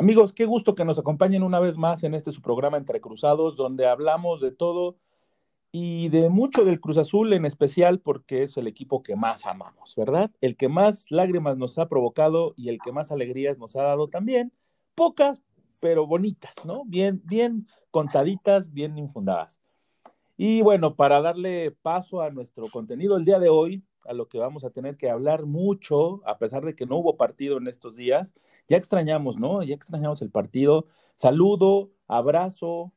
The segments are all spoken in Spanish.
Amigos, qué gusto que nos acompañen una vez más en este su programa Entre Cruzados, donde hablamos de todo y de mucho del Cruz Azul en especial porque es el equipo que más amamos, ¿verdad? El que más lágrimas nos ha provocado y el que más alegrías nos ha dado también, pocas, pero bonitas, ¿no? Bien, bien contaditas, bien infundadas. Y bueno, para darle paso a nuestro contenido el día de hoy, a lo que vamos a tener que hablar mucho, a pesar de que no hubo partido en estos días, ya extrañamos, ¿no? Ya extrañamos el partido. Saludo, abrazo,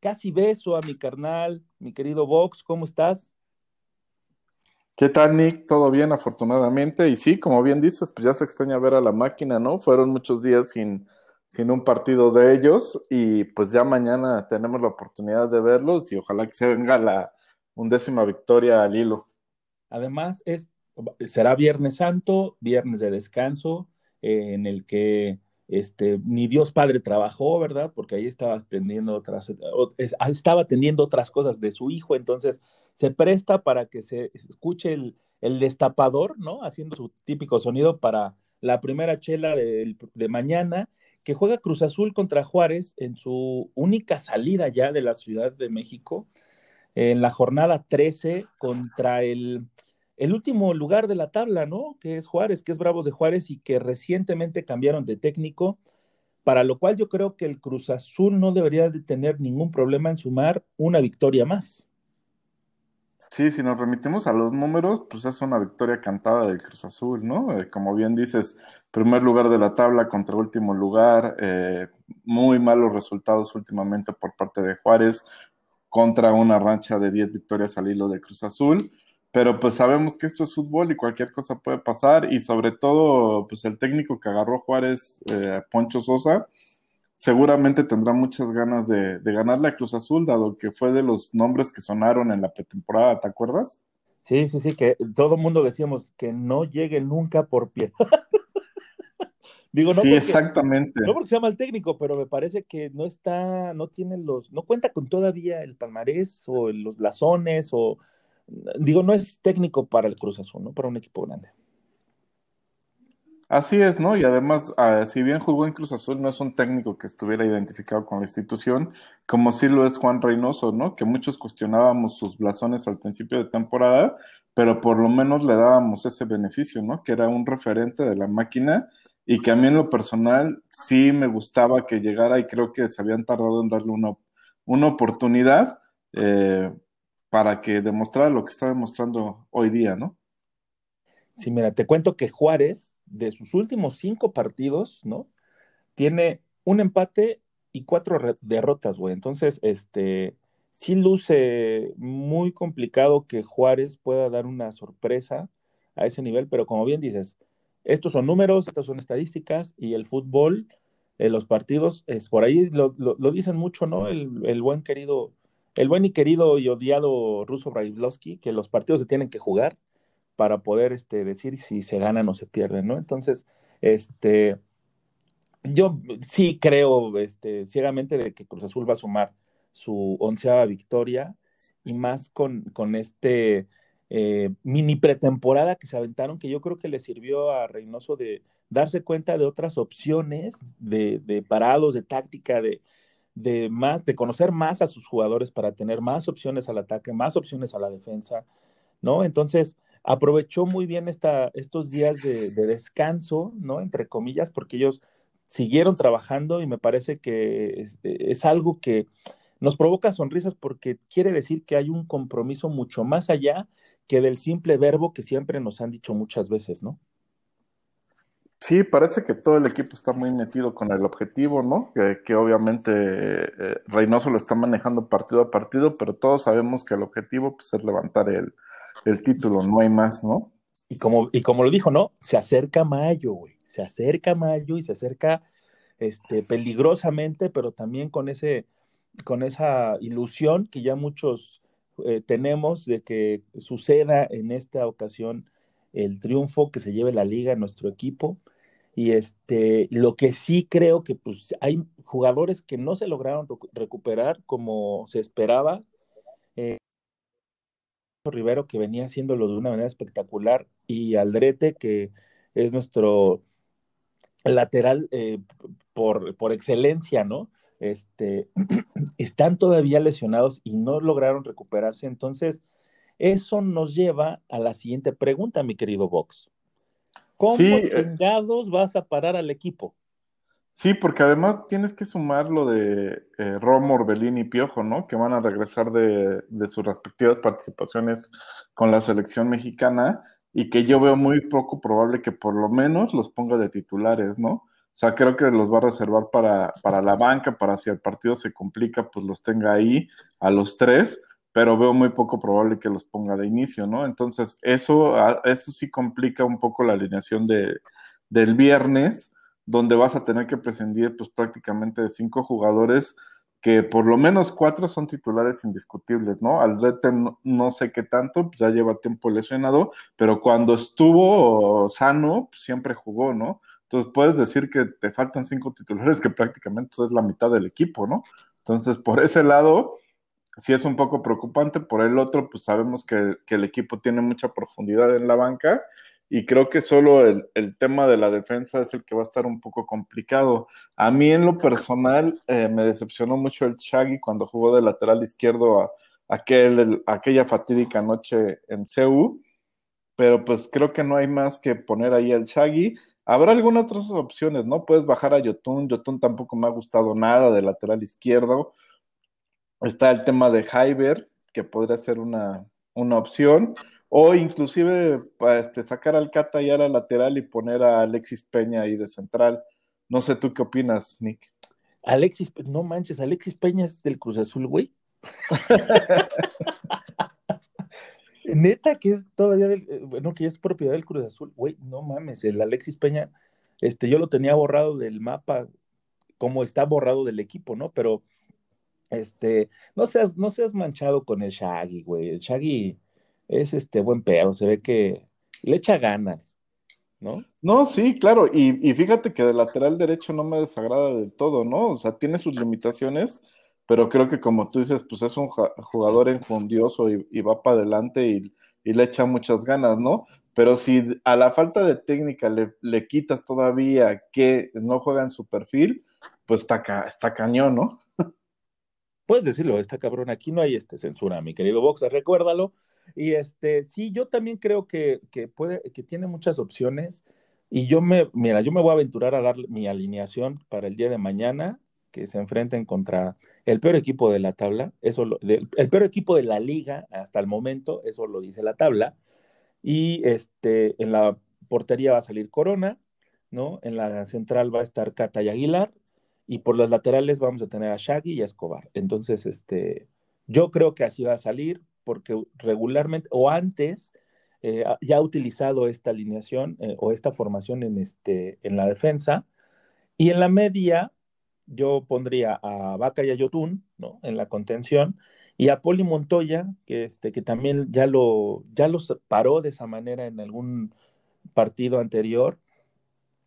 casi beso a mi carnal, mi querido Vox, ¿cómo estás? ¿Qué tal, Nick? ¿Todo bien, afortunadamente? Y sí, como bien dices, pues ya se extraña ver a la máquina, ¿no? Fueron muchos días sin, sin un partido de ellos y pues ya mañana tenemos la oportunidad de verlos y ojalá que se venga la undécima victoria al hilo. Además, es, será Viernes Santo, viernes de descanso, eh, en el que este, ni Dios Padre trabajó, ¿verdad? Porque ahí estaba atendiendo otras, ah, estaba atendiendo otras cosas de su hijo, entonces se presta para que se escuche el, el destapador, ¿no? Haciendo su típico sonido para la primera chela de, de, mañana, que juega Cruz Azul contra Juárez en su única salida ya de la Ciudad de México, en la jornada 13 contra el el último lugar de la tabla, ¿no? Que es Juárez, que es Bravos de Juárez y que recientemente cambiaron de técnico, para lo cual yo creo que el Cruz Azul no debería de tener ningún problema en sumar una victoria más. Sí, si nos remitimos a los números, pues es una victoria cantada del Cruz Azul, ¿no? Eh, como bien dices, primer lugar de la tabla contra último lugar, eh, muy malos resultados últimamente por parte de Juárez contra una rancha de 10 victorias al hilo de Cruz Azul pero pues sabemos que esto es fútbol y cualquier cosa puede pasar y sobre todo pues el técnico que agarró Juárez, eh, Poncho Sosa, seguramente tendrá muchas ganas de, de ganarle Cruz Azul, dado que fue de los nombres que sonaron en la pretemporada, ¿te acuerdas? Sí, sí, sí, que todo el mundo decíamos que no llegue nunca por piedad. Digo, no sí, exactamente. No porque sea mal técnico, pero me parece que no está, no tiene los, no cuenta con todavía el palmarés o los blasones o digo, no es técnico para el Cruz Azul, ¿no? Para un equipo grande. Así es, ¿no? Y además, ah, si bien jugó en Cruz Azul, no es un técnico que estuviera identificado con la institución, como sí lo es Juan Reynoso, ¿no? Que muchos cuestionábamos sus blasones al principio de temporada, pero por lo menos le dábamos ese beneficio, ¿no? Que era un referente de la máquina y que a mí en lo personal sí me gustaba que llegara y creo que se habían tardado en darle una, una oportunidad. Eh, para que demostrara lo que está demostrando hoy día, ¿no? Sí, mira, te cuento que Juárez, de sus últimos cinco partidos, ¿no? Tiene un empate y cuatro derrotas, güey. Entonces, este, sí luce muy complicado que Juárez pueda dar una sorpresa a ese nivel, pero como bien dices, estos son números, estas son estadísticas y el fútbol, en los partidos, es por ahí lo, dicen mucho, ¿no? El, el, buen querido el buen y querido y odiado Ruso Brailovsky, que los partidos se tienen que jugar para poder este, decir si se ganan o se pierden, ¿no? Entonces, este, yo sí creo este, ciegamente de que Cruz Azul va a sumar su onceava victoria y más con, con este eh, mini pretemporada que se aventaron, que yo creo que le sirvió a Reynoso de darse cuenta de otras opciones de, parados, de táctica, de, más, de conocer más a sus jugadores para tener más opciones al ataque, más opciones a la defensa, ¿no? Entonces, aprovechó muy bien esta, estos días de, descanso, ¿no? Entre comillas, porque ellos siguieron trabajando y me parece que es, algo que nos provoca sonrisas porque quiere decir que hay un compromiso mucho más allá que del simple verbo que siempre nos han dicho muchas veces, ¿no? Sí, parece que todo el equipo está muy metido con el objetivo, ¿no? Que, obviamente eh, Reynoso lo está manejando partido a partido, pero todos sabemos que el objetivo pues, es levantar el, título, no hay más, ¿no? Y como, y como lo dijo, ¿no? Se acerca mayo, güey. Se acerca mayo y se acerca este, peligrosamente, pero también con, ese, con esa ilusión que ya muchos eh, tenemos de que suceda en esta ocasión el triunfo, que se lleve la liga a nuestro equipo. Y este, lo que sí creo que pues hay jugadores que no se lograron recuperar como se esperaba. Eh, Rivero que venía haciéndolo de una manera espectacular y Aldrete que es nuestro lateral eh, por, por, excelencia, ¿no? Este, están todavía lesionados y no lograron recuperarse. Entonces, eso nos lleva a la siguiente pregunta, mi querido Vox. ¿Cómo eh, chingados vas a parar al equipo? Sí, porque además tienes que sumar lo de eh, Romo, Orbelín y Piojo, ¿no? Que van a regresar de, de, sus respectivas participaciones con la selección mexicana y que yo veo muy poco probable que por lo menos los ponga de titulares, ¿no? O sea, creo que los va a reservar para, para la banca, para si el partido se complica, pues los tenga ahí a los tres, pero veo muy poco probable que los ponga de inicio, ¿no? Entonces, eso, eso sí complica un poco la alineación de, del viernes, donde vas a tener que prescindir pues prácticamente de cinco jugadores que por lo menos cuatro son titulares indiscutibles, ¿no? Aldrete no, no sé qué tanto, pues ya lleva tiempo lesionado, pero cuando estuvo sano, pues siempre jugó, ¿no? Entonces puedes decir que te faltan cinco titulares, que prácticamente es la mitad del equipo, ¿no? Entonces, por ese lado, sí es un poco preocupante. Por el otro, pues sabemos que, el equipo tiene mucha profundidad en la banca y creo que solo el, tema de la defensa es el que va a estar un poco complicado. A mí en lo personal eh, me decepcionó mucho el Shaggy cuando jugó de lateral izquierdo a, aquel, aquella fatídica noche en CEU, pero pues creo que no hay más que poner ahí al Shaggy. Habrá algunas otras opciones, ¿no? Puedes bajar a Yotun, Yotun tampoco me ha gustado nada de lateral izquierdo. Está el tema de Hyber, que podría ser una, una opción. O inclusive este, sacar al Cata ya a la lateral y poner a Alexis Peña ahí de central. No sé tú qué opinas, Nick. Alexis, no manches, Alexis Peña es del Cruz Azul, güey. Neta que es todavía del, eh, bueno, que es propiedad del Cruz Azul, güey, no mames, el Alexis Peña, este, yo lo tenía borrado del mapa, como está borrado del equipo, ¿no? Pero, este, no seas, no seas manchado con el Shaggy, güey, el Shaggy, es este buen pedo, se ve que le echa ganas, ¿no? No, sí, claro, y, fíjate que de lateral derecho no me desagrada del todo, ¿no? O sea, tiene sus limitaciones, pero creo que como tú dices, pues es un jugador enjundioso y, y va para adelante y, le echa muchas ganas, ¿no? Pero si a la falta de técnica le, le quitas todavía que no juega en su perfil, pues está, está cañón, ¿no? Puedes decirlo, está cabrón, aquí no hay este censura, mi querido Boxer, recuérdalo, y este, sí, yo también creo que, que, puede, que tiene muchas opciones. Y yo me, mira, yo me voy a aventurar a dar mi alineación para el día de mañana, que se enfrenten contra el peor equipo de la tabla, eso el peor equipo de la liga hasta el momento, eso lo dice la tabla. Y este, en la portería va a salir Corona, ¿no? En la central va a estar Cata y Aguilar, y por las laterales vamos a tener a Shaggy y a Escobar. Entonces, este, yo creo que así va a salir porque regularmente o antes eh, ya ha utilizado esta alineación eh, o esta formación en, este, en la defensa. Y en la media, yo pondría a Vaca y a Yotun, ¿no? En la contención, y a Poli Montoya, que, este, que también ya lo, ya los paró de esa manera en algún partido anterior.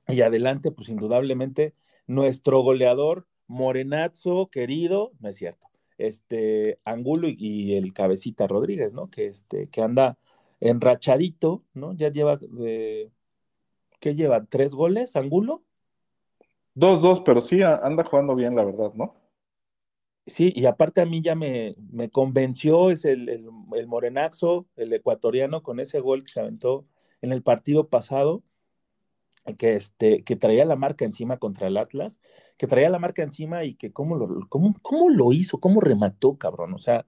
Y adelante, pues indudablemente, nuestro goleador Morenazo, querido, no es cierto, este, Angulo y, el Cabecita Rodríguez, ¿no? Que, este, que anda enrachadito, ¿no? Ya lleva, eh, ¿qué lleva? ¿Tres goles, Angulo? Dos, dos, pero sí anda jugando bien, la verdad, ¿no? Sí, y aparte a mí ya me, me convenció, es el, el, el, morenaxo, el ecuatoriano, con ese gol que se aventó en el partido pasado, que, este, que traía la marca encima contra el Atlas, que traía la marca encima y que cómo lo, cómo, cómo lo hizo, cómo remató, cabrón. O sea,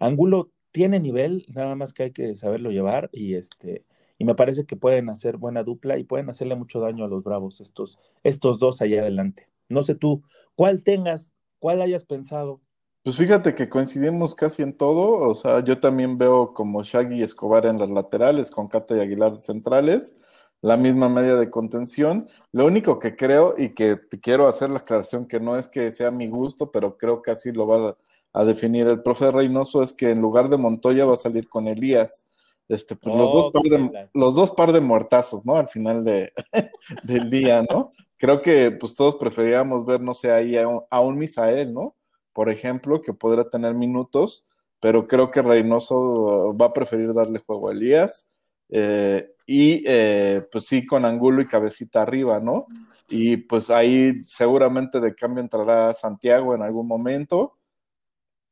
Angulo tiene nivel, nada más que hay que saberlo llevar y este y me parece que pueden hacer buena dupla y pueden hacerle mucho daño a los Bravos estos estos dos allá adelante. No sé tú, ¿cuál tengas, cuál hayas pensado? Pues fíjate que coincidimos casi en todo, o sea, yo también veo como Shaggy Escobar en las laterales con Cata y Aguilar centrales la misma media de contención. Lo único que creo y que te quiero hacer la aclaración que no es que sea mi gusto, pero creo que así lo va a, definir el profe Reynoso, es que en lugar de Montoya va a salir con Elías. Este, pues los, dos par de, los dos par de muertazos, ¿no? Al final de, del día, ¿no? Creo que pues todos preferíamos ver, no sé, ahí a un, a un Misael, ¿no? Por ejemplo, que podrá tener minutos, pero creo que Reynoso va a preferir darle juego a Elías. Eh, y eh, pues sí, con Angulo y cabecita arriba, ¿no? Y pues ahí seguramente de cambio entrará Santiago en algún momento.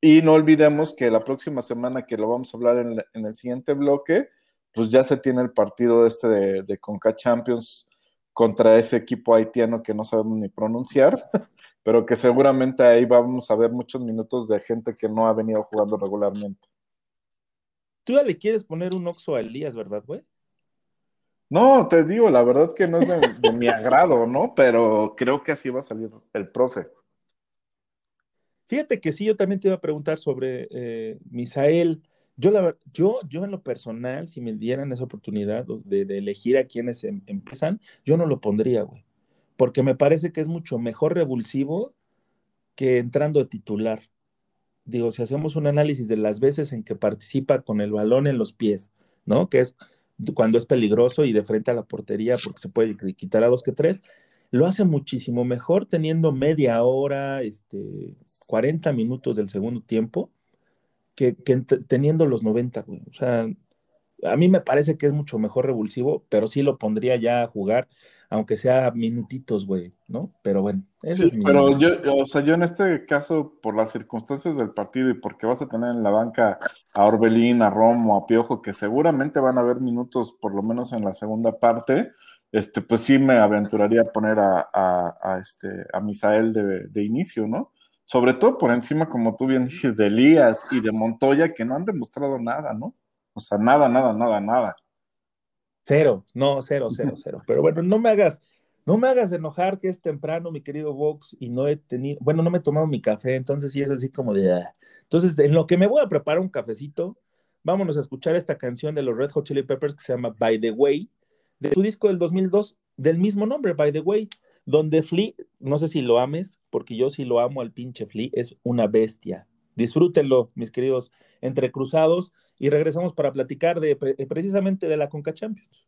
Y no olvidemos que la próxima semana que lo vamos a hablar en, el siguiente bloque, pues ya se tiene el partido este de, de Conca Champions contra ese equipo haitiano que no sabemos ni pronunciar, pero que seguramente ahí vamos a ver muchos minutos de gente que no ha venido jugando regularmente. Tú ya le quieres poner un oxo a Elías, ¿verdad, güey? No, te digo, la verdad que no es de, mi agrado, ¿no? Pero creo que así va a salir el profe. Fíjate que sí, yo también te iba a preguntar sobre eh, Misael. Yo, la, yo, yo en lo personal, si me dieran esa oportunidad de, elegir a quienes em, empiezan, yo no lo pondría, güey. Porque me parece que es mucho mejor revulsivo que entrando de titular. Digo, si hacemos un análisis de las veces en que participa con el balón en los pies, ¿no? Que es cuando es peligroso y de frente a la portería porque se puede quitar a dos que tres, lo hace muchísimo mejor teniendo media hora, este, 40 minutos del segundo tiempo, que, teniendo los 90, güey. O sea, a mí me parece que es mucho mejor revulsivo, pero sí lo pondría ya a jugar aunque sea minutitos, güey, ¿no? Pero bueno, eso es mi Pero yo, o sea, yo en este caso, por las circunstancias del partido y porque vas a tener en la banca a Orbelín, a Romo, a Piojo, que seguramente van a haber minutos, por lo menos en la segunda parte, este, pues sí me aventuraría a poner a, este, a Misael de, de inicio, ¿no? Sobre todo por encima, como tú bien dices, de Elías y de Montoya, que no han demostrado nada, ¿no? O sea, nada, nada, nada, nada. Cero, no, cero, cero, cero. Pero bueno, no me hagas, no me hagas enojar que es temprano, mi querido Vox, y no he tenido, bueno, no me he tomado mi café, entonces sí es así como de... Ah". Entonces, en lo que me voy a preparar un cafecito, vámonos a escuchar esta canción de los Red Hot Chili Peppers que se llama By the Way, de su disco del 2002, del mismo nombre, By the Way, donde Flea, no sé si lo ames, porque yo sí lo amo al pinche Flea, es una bestia. Disfrútenlo, mis queridos entrecruzados, y regresamos para platicar de precisamente de la Conca Champions.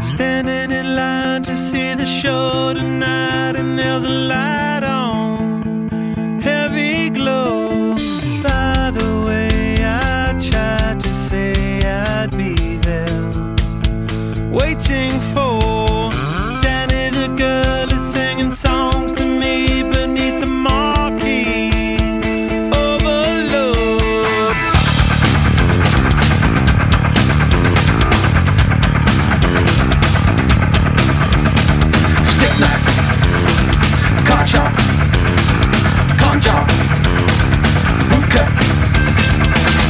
Standing in line to see the show tonight, and there's a light waiting for. Danny the girl is singing songs to me beneath the marquee. Overload. Stick knife, car chop, con job, hooker.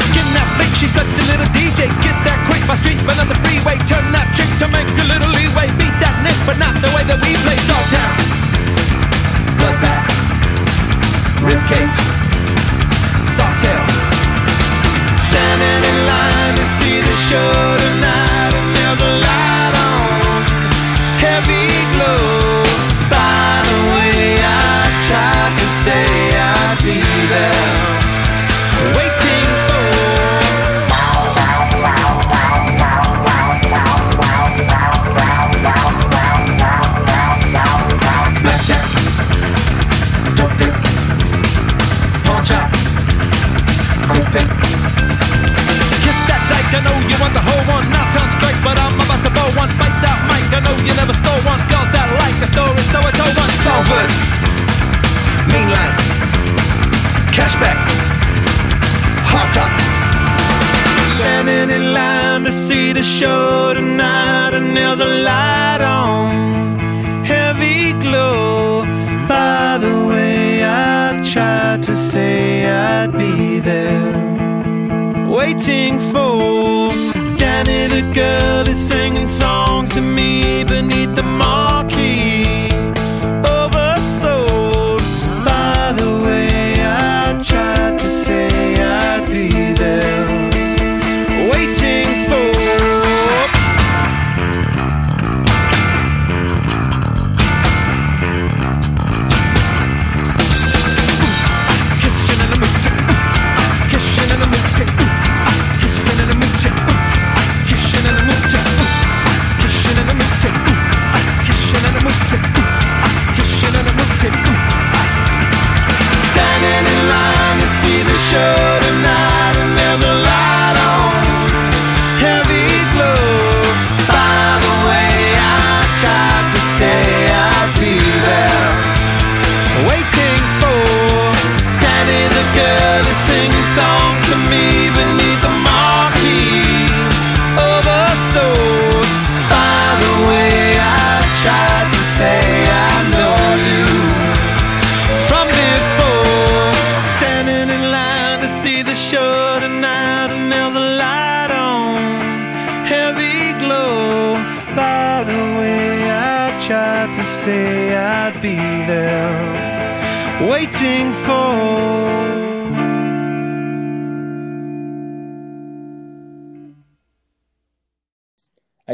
Skin that flick, she's such a little DJ. Get that quick, my street, but not the free. To make a little leeway. Beat that nick, but not the way that we play. Dogtown, bloodbath, ribcage, soft tail. Standing in line to see the show I know you never stole one. Girls that like the story, so I told one. Salford, Mainland, Cashback, Hot Top. Standing in line to see the show tonight, and there's a light on, heavy glow. By the way, I tried to say I'd be there waiting for. Danny the girl is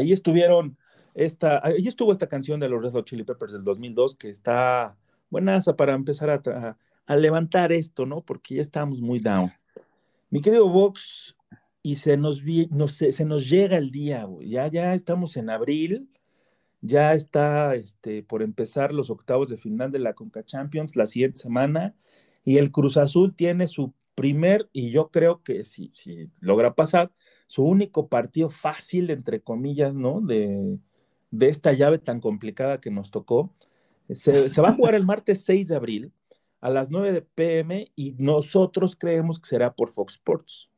Ahí estuvieron esta, ahí estuvo esta canción de los Red Hot Chili Peppers del 2002 que está buenaza para empezar a, a levantar esto, ¿no? Porque ya estamos muy down. Mi querido Vox, y se nos, no sé, se nos llega el día, Ya, ya estamos en abril, ya está este, por empezar los octavos de final de la Conca Champions la siguiente semana, y el Cruz Azul tiene su primer, y yo creo que si, si logra pasar, su único partido fácil, entre comillas, ¿no? De, de esta llave tan complicada que nos tocó. Se, se va a jugar el martes 6 de abril a las 9 pm y nosotros creemos que será por Fox Sports.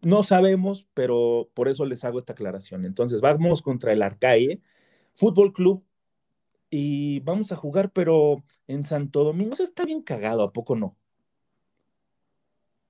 No sabemos, pero por eso les hago esta aclaración. Entonces, vamos contra el Arcae Fútbol Club y vamos a jugar, pero en Santo Domingo. Eso está bien cagado, ¿a poco no?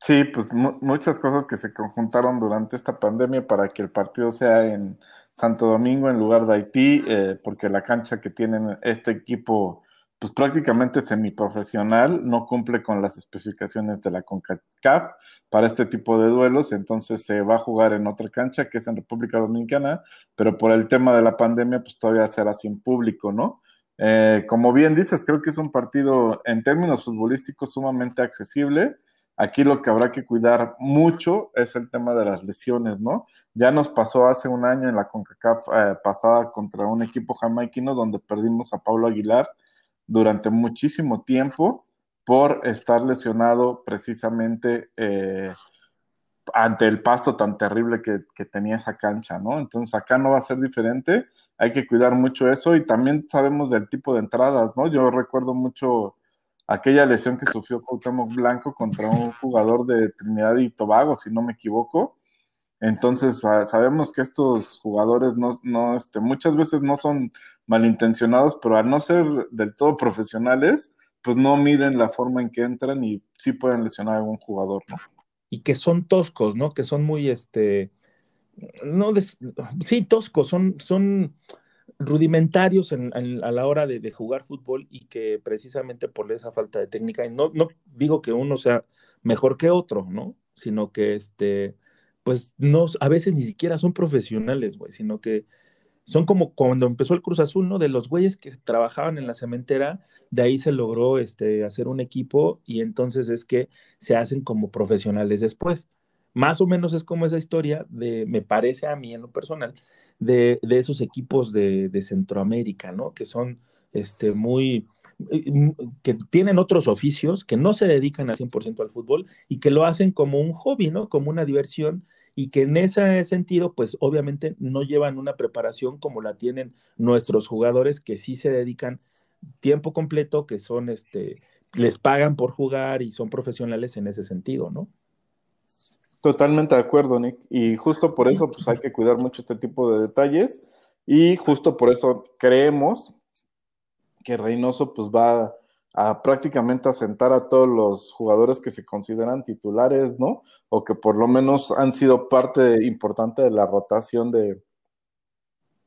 Sí, pues muchas cosas que se conjuntaron durante esta pandemia para que el partido sea en Santo Domingo en lugar de Haití, eh, porque la cancha que tienen este equipo pues prácticamente semiprofesional, no cumple con las especificaciones de la CONCACAF para este tipo de duelos, entonces se va a jugar en otra cancha que es en República Dominicana, pero por el tema de la pandemia, pues todavía será sin público, ¿no? Eh, como bien dices, creo que es un partido en términos futbolísticos sumamente accesible. Aquí lo que habrá que cuidar mucho es el tema de las lesiones, ¿no? Ya nos pasó hace un año en la CONCACAF eh, pasada contra un equipo jamaiquino donde perdimos a Pablo Aguilar durante muchísimo tiempo por estar lesionado precisamente eh, ante el pasto tan terrible que, tenía esa cancha, ¿no? Entonces acá no va a ser diferente, hay que cuidar mucho eso y también sabemos del tipo de entradas, ¿no? Yo recuerdo mucho aquella lesión que sufrió Cuauhtémoc Blanco contra un jugador de Trinidad y Tobago, si no me equivoco, entonces, sabemos que estos jugadores no, no este, muchas veces no son malintencionados, pero al no ser del todo profesionales, pues no miden la forma en que entran y sí pueden lesionar a algún jugador, ¿no? Y que son toscos, ¿no? Que son muy, este, no, sí, toscos, son, son rudimentarios a la hora de, jugar fútbol y que precisamente por esa falta de técnica, y no, no digo que uno sea mejor que otro, ¿no? Sino que este pues no, a veces ni siquiera son profesionales, güey, sino que son como cuando empezó el Cruz Azul, ¿no? De los güeyes que trabajaban en la cementera, de ahí se logró este, hacer un equipo y entonces es que se hacen como profesionales después. Más o menos es como esa historia de, me parece a mí en lo personal, de, esos equipos de, de, Centroamérica, ¿no? Que son este, muy, eh, que tienen otros oficios, que no se dedican al 100% al fútbol y que lo hacen como un hobby, ¿no? Como una diversión y que en ese sentido, pues obviamente no llevan una preparación como la tienen nuestros jugadores que sí se dedican tiempo completo, que son, este, les pagan por jugar y son profesionales en ese sentido, ¿no? Totalmente de acuerdo, Nick. Y justo por eso, pues hay que cuidar mucho este tipo de detalles y justo por eso creemos que Reynoso pues va a prácticamente asentar a todos los jugadores que se consideran titulares, ¿no? O que por lo menos han sido parte importante de la rotación de,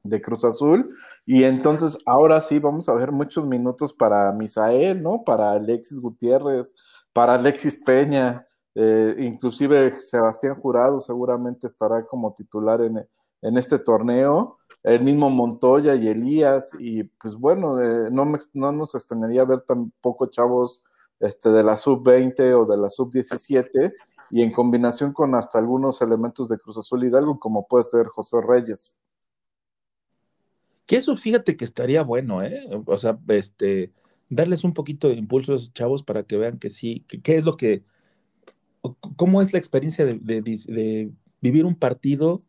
de Cruz Azul. Y entonces ahora sí vamos a ver muchos minutos para Misael, ¿no? Para Alexis Gutiérrez, para Alexis Peña, eh, inclusive Sebastián Jurado seguramente estará como titular en, en este torneo el mismo Montoya y Elías, y pues bueno, eh, no, me, no nos extrañaría ver tampoco chavos este, de la sub-20 o de la sub-17, y en combinación con hasta algunos elementos de Cruz Azul Hidalgo, como puede ser José Reyes. Que eso fíjate que estaría bueno, ¿eh? O sea, este, darles un poquito de impulso a esos chavos para que vean que sí, qué es lo que, cómo es la experiencia de vivir un partido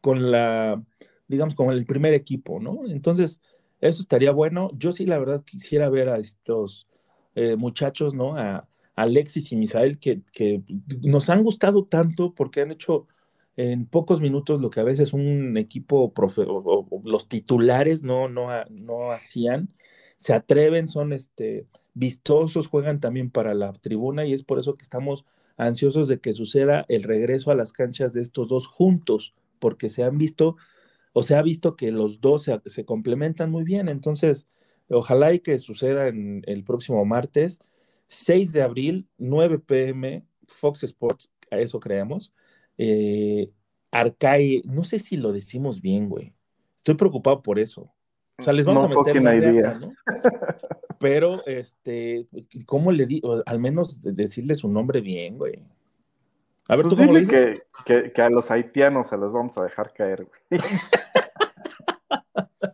con la digamos, como el primer equipo, ¿no? Entonces, eso estaría bueno. Yo sí, la verdad, quisiera ver a estos eh, muchachos, ¿no? A, Alexis y Misael, que, que, nos han gustado tanto porque han hecho en pocos minutos lo que a veces un equipo, profe o, los titulares no, no, no hacían. Se atreven, son este, vistosos, juegan también para la tribuna y es por eso que estamos ansiosos de que suceda el regreso a las canchas de estos dos juntos, porque se han visto o se ha visto que los dos se, complementan muy bien. Entonces, Ojalá y que suceda en el próximo martes, 6 de abril, 9 pm, Fox Sports, a eso creemos. Eh, Arcai, no sé si lo decimos bien, güey. Estoy preocupado por eso. O sea, les vamos a meter la idea. ¿no? Pero, este, ¿cómo le digo? Al menos decirle su nombre bien, güey. A ver, pues ¿tú cómo que, que, que, a los haitianos se les vamos a dejar caer, güey.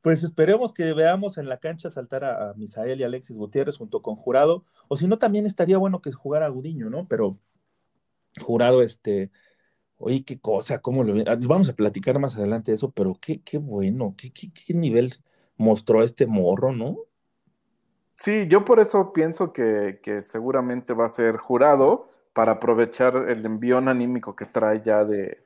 pues esperemos que veamos en la cancha saltar a, Misael y Alexis Gutiérrez junto con Jurado, o si no, también estaría bueno que jugara Gudiño, ¿no? Pero Jurado, este, oye, qué cosa, cómo lo ah, vamos a platicar más adelante de eso, pero qué, qué bueno, qué, qué, qué nivel mostró este morro, ¿no? Sí, yo por eso pienso que, que, seguramente va a ser jurado para aprovechar el envión anímico que trae ya de,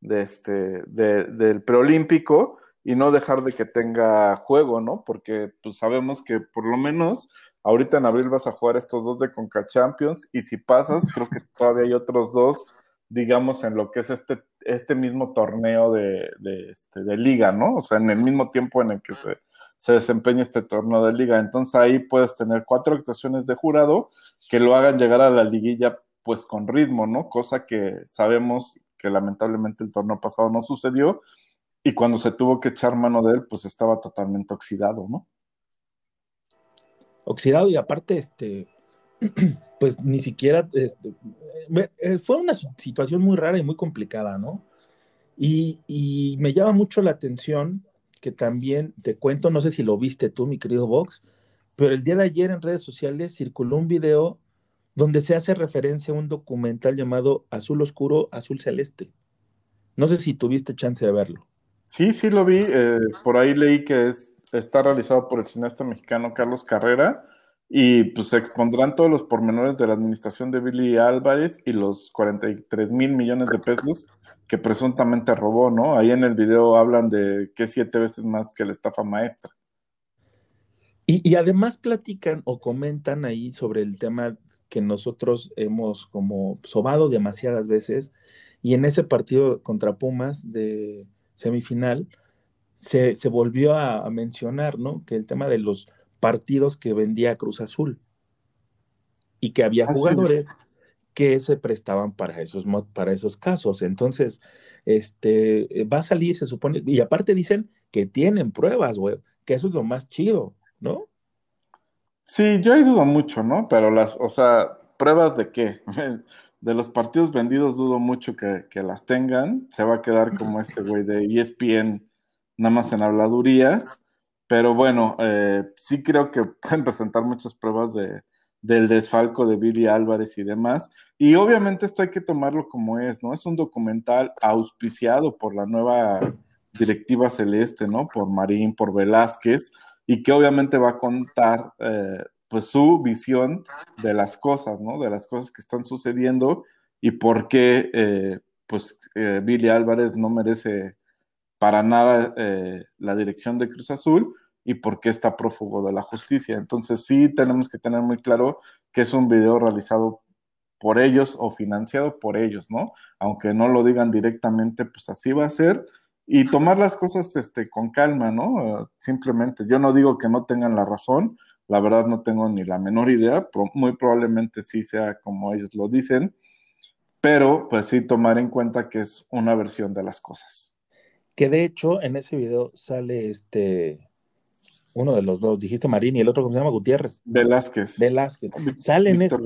este, de, del preolímpico y no dejar de que tenga juego, ¿no? Porque pues sabemos que por lo menos ahorita en abril vas a jugar estos dos de Conca Champions y si pasas, creo que todavía hay otros dos, digamos, en lo que es este, este mismo torneo de, este, de liga, ¿no? O sea, en el mismo tiempo en el que se, se desempeña este torneo de liga. Entonces ahí puedes tener cuatro actuaciones de jurado que lo hagan llegar a la liguilla pues con ritmo, ¿no? Cosa que sabemos que lamentablemente el torneo pasado no sucedió y cuando se tuvo que echar mano de él, pues estaba totalmente oxidado, ¿no? Oxidado y aparte, este, pues ni siquiera, este, eh, fue una situación muy rara y muy complicada, ¿no? Y, me llama mucho la atención que también te cuento, no sé si lo viste tú, mi querido Vox, pero el día de ayer en redes sociales circuló un video donde se hace referencia a un documental llamado Azul Oscuro, Azul Celeste. No sé si tuviste chance de verlo. Sí, sí lo vi. Eh, por ahí leí que es, está realizado por el cineasta mexicano Carlos Carrera y pues se expondrán todos los pormenores de la administración de Billy Álvarez y los 43 mil millones de pesos que presuntamente robó, ¿no? Ahí en el video hablan de que siete veces más que la estafa maestra. Y, y, además platican o comentan ahí sobre el tema que nosotros hemos como sobado demasiadas veces y en ese partido contra Pumas de semifinal, se, volvió a, mencionar, ¿no? Que el tema de los partidos que vendía Cruz Azul y que había jugadores que se prestaban para esos, para esos casos. Entonces, este, va a salir, se supone, y aparte dicen que tienen pruebas, güey, que eso es lo más chido, ¿no? Sí, yo ahí dudo mucho, ¿no? Pero las, o sea, pruebas de qué? de los partidos vendidos dudo mucho que, las tengan. Se va a quedar como este güey de ESPN, nada más en habladurías. Pero bueno, eh, sí creo que pueden presentar muchas pruebas de, del desfalco de Billy Álvarez y demás. Y obviamente esto hay que tomarlo como es, ¿no? Es un documental auspiciado por la nueva directiva celeste, ¿no? Por Marín, por Velázquez, y que obviamente va a contar eh, pues su visión de las cosas, ¿no? De las cosas que están sucediendo y por qué, eh, pues, eh, Billy Álvarez no merece para nada eh, la dirección de Cruz Azul y por qué está prófugo de la justicia. Entonces sí tenemos que tener muy claro que es un video realizado por ellos o financiado por ellos, ¿no? Aunque no lo digan directamente, pues así va a ser y tomar las cosas este, con calma, ¿no? Simplemente, yo no digo que no tengan la razón, la verdad no tengo ni la menor idea, muy probablemente sí sea como ellos lo dicen, pero pues sí tomar en cuenta que es una versión de las cosas. Que de hecho en ese video sale este, uno de los dos, dijiste Marín y el otro, ¿cómo se llama? Gutiérrez. Velázquez. Velázquez. Sale en, ese,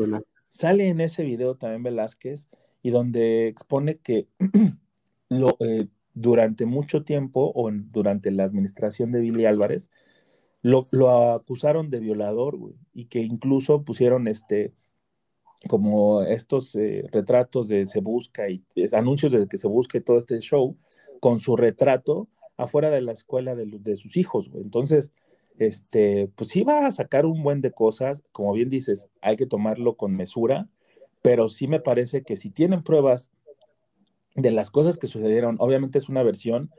sale en ese video también Velázquez y donde expone que lo, eh, durante mucho tiempo o durante la administración de Billy Álvarez, lo, acusaron de violador, güey, y que incluso pusieron este, como estos eh, retratos de se busca y anuncios de que se busque todo este show con su retrato afuera de la escuela de, sus hijos, güey. Entonces, este, pues sí va a sacar un buen de cosas, como bien dices, hay que tomarlo con mesura, pero sí me parece que si tienen pruebas de las cosas que sucedieron, obviamente es una versión,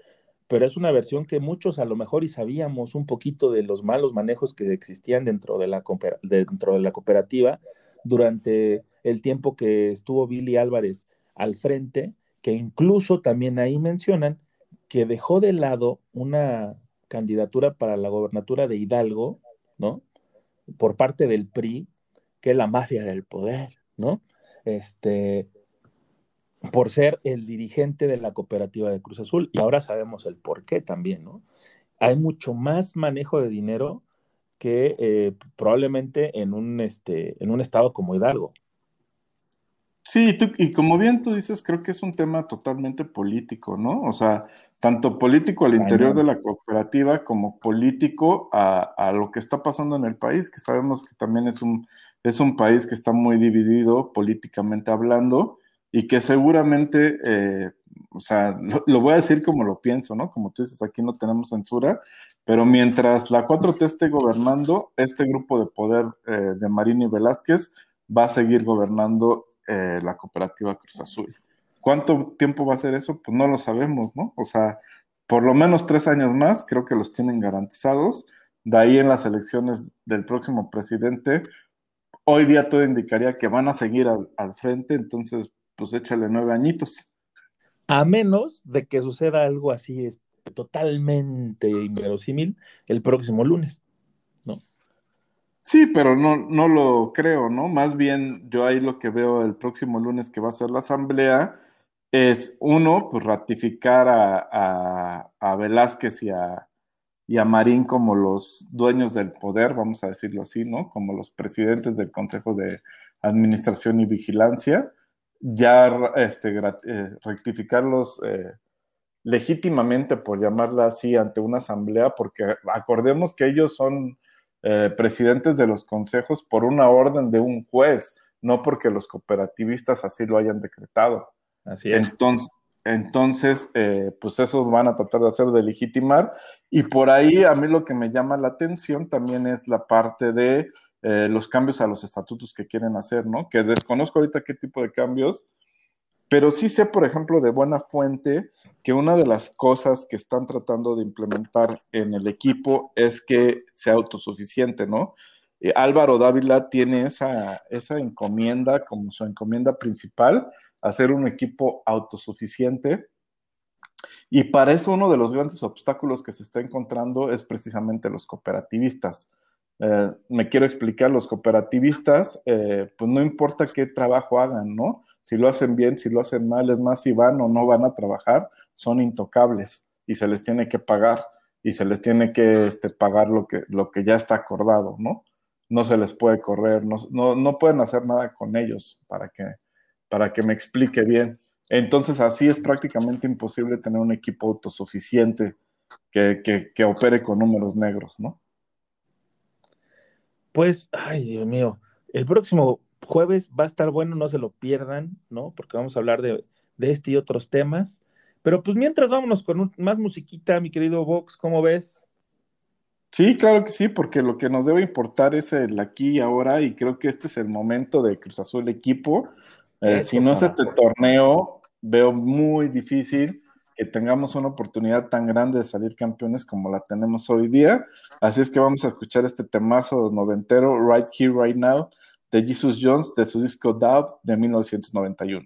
pero es una versión que muchos a lo mejor y sabíamos un poquito de los malos manejos que existían dentro de la, dentro de la cooperativa durante el tiempo que estuvo Billy Álvarez al frente, que incluso también ahí mencionan que dejó de lado una, candidatura para la gobernatura de Hidalgo, ¿no? Por parte del PRI, que es la mafia del poder, ¿no? Este, por ser el dirigente de la cooperativa de Cruz Azul. Y ahora sabemos el por qué también, ¿no? Hay mucho más manejo de dinero que eh, probablemente en un, este, en un estado como Hidalgo. Sí, y como bien tú dices, creo que es un tema totalmente político, ¿no? O sea, tanto político al interior de la cooperativa como político a, lo que está pasando en el país, que sabemos que también es un, es un país que está muy dividido políticamente hablando y que seguramente, eh, o sea, lo, voy a decir como lo pienso, ¿no? Como tú dices, aquí no tenemos censura, pero mientras la 4T esté gobernando, este grupo de poder eh, de Marín y Velázquez va a seguir gobernando eh, la cooperativa Cruz Azul. ¿Cuánto tiempo va a ser eso? Pues no lo sabemos, ¿no? O sea, por lo menos tres años más, creo que los tienen garantizados. De ahí en las elecciones del próximo presidente, hoy día todo indicaría que van a seguir al, al frente, entonces, pues échale nueve añitos. A menos de que suceda algo así es totalmente inverosímil el próximo lunes, ¿no? Sí, pero no, no lo creo, ¿no? Más bien yo ahí lo que veo el próximo lunes que va a ser la asamblea es, uno, pues ratificar a, a, Velázquez y a, y a Marín como los dueños del poder, vamos a decirlo así, ¿no? Como los presidentes del Consejo de Administración y Vigilancia, ya este, eh, rectificarlos eh, legítimamente, por llamarla así, ante una asamblea, porque acordemos que ellos son eh, presidentes de los consejos por una orden de un juez, no porque los cooperativistas así lo hayan decretado. Así es. Entonces, entonces eh, pues eso van a tratar de hacer de legitimar. Y por ahí a mí lo que me llama la atención también es la parte de eh, los cambios a los estatutos que quieren hacer, ¿no? Que desconozco ahorita qué tipo de cambios, pero sí sé, por ejemplo, de buena fuente que una de las cosas que están tratando de implementar en el equipo es que sea autosuficiente, ¿no? Eh, Álvaro Dávila tiene esa, esa encomienda como su encomienda principal, hacer un equipo autosuficiente. Y para eso uno de los grandes obstáculos que se está encontrando es precisamente los cooperativistas. Eh, me quiero explicar, los cooperativistas, eh, pues no importa qué trabajo hagan, ¿no? Si lo hacen bien, si lo hacen mal, es más, si van o no van a trabajar, son intocables y se les tiene que pagar y se les tiene que este, pagar lo que, lo que ya está acordado, ¿no? No se les puede correr, no, no, pueden hacer nada con ellos para que, para que me explique bien. Entonces, así es prácticamente imposible tener un equipo autosuficiente que, que, que opere con números negros, ¿no? Pues, ay, Dios mío, el próximo jueves va a estar bueno, no se lo pierdan, ¿no? Porque vamos a hablar de, este y otros temas. Pero pues mientras vámonos con más musiquita, mi querido Vox, ¿cómo ves? Sí, claro que sí, porque lo que nos debe importar es el aquí y ahora, y creo que este es el momento de Cruz Azul equipo. Eh, si no es este torneo, veo muy difícil que tengamos una oportunidad tan grande de salir campeones como la tenemos hoy día. Así es que vamos a escuchar este temazo noventero, Right Here, Right Now, de Jesus Jones, de su disco Dove de 1991.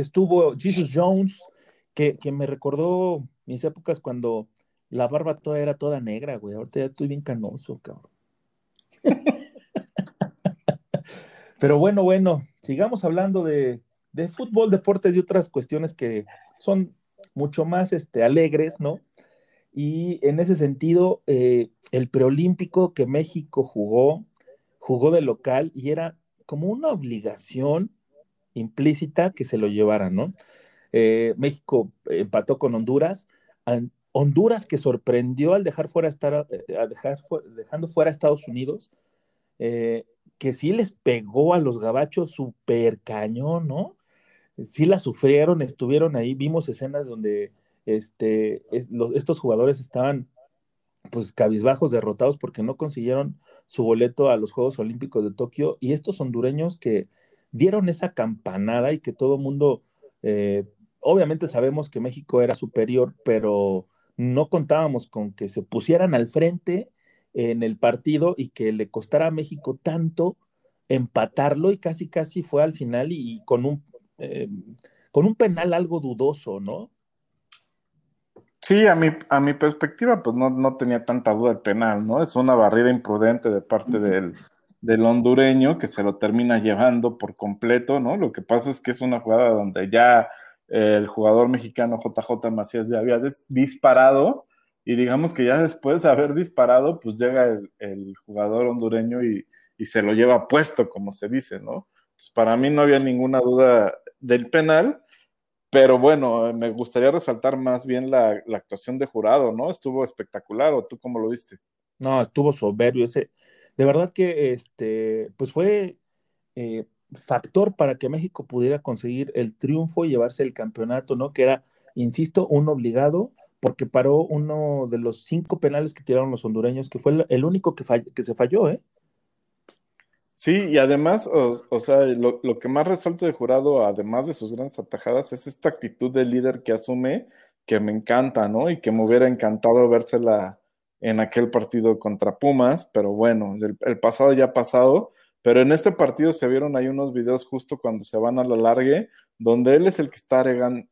Estuvo Jesus Jones, que, que, me recordó mis épocas cuando la barba toda era toda negra, güey. Ahorita ya estoy bien canoso, cabrón. Pero bueno, bueno, sigamos hablando de, de, fútbol, deportes y otras cuestiones que son mucho más este, alegres, ¿no? Y en ese sentido, eh, el preolímpico que México jugó, jugó de local y era como una obligación implícita que se lo llevaran, ¿no? Eh, México empató con Honduras, Honduras que sorprendió al dejar fuera estar, eh, dejando fuera a Estados Unidos, que sí les pegó a los gabachos súper cañón, ¿no? Sí la sufrieron, estuvieron ahí, vimos escenas donde este, estos jugadores estaban pues cabizbajos, derrotados porque no consiguieron su boleto a los Juegos Olímpicos de Tokio y estos hondureños que dieron esa campanada y que todo el mundo, eh, obviamente sabemos que México era superior, pero no contábamos con que se pusieran al frente en el partido y que le costara a México tanto empatarlo y casi casi fue al final y, con un eh, con un penal algo dudoso, ¿no? Sí, a mi, a mi perspectiva, pues no, tenía tanta duda el penal, ¿no? Es una barrida imprudente de parte del, hondureño que se lo termina llevando por completo, ¿no? Lo que pasa es que es una jugada donde ya el jugador mexicano JJ Macías ya había disparado y digamos que ya después de haber disparado, pues llega el, jugador hondureño y, y, se lo lleva puesto, como se dice, ¿no? Pues para mí no había ninguna duda del penal pero bueno, me gustaría resaltar más bien la, actuación de jurado, ¿no? Estuvo espectacular, ¿o tú cómo lo viste? No, estuvo soberbio ese. De verdad que este, pues fue eh, factor para que México pudiera conseguir el triunfo y llevarse el campeonato, ¿no? Que era, insisto, un obligado, porque paró uno de los cinco penales que tiraron los hondureños, que fue el, único que, que se falló, ¿eh? Sí, y además, o, sea, lo, que más resalto de jurado, además de sus grandes atajadas, es esta actitud de líder que asume, que me encanta, ¿no? Y que me hubiera encantado vérsela en aquel partido contra Pumas, pero bueno, el, pasado ya ha pasado, pero en este partido se vieron ahí unos videos justo cuando se van a la largue, donde él es el que está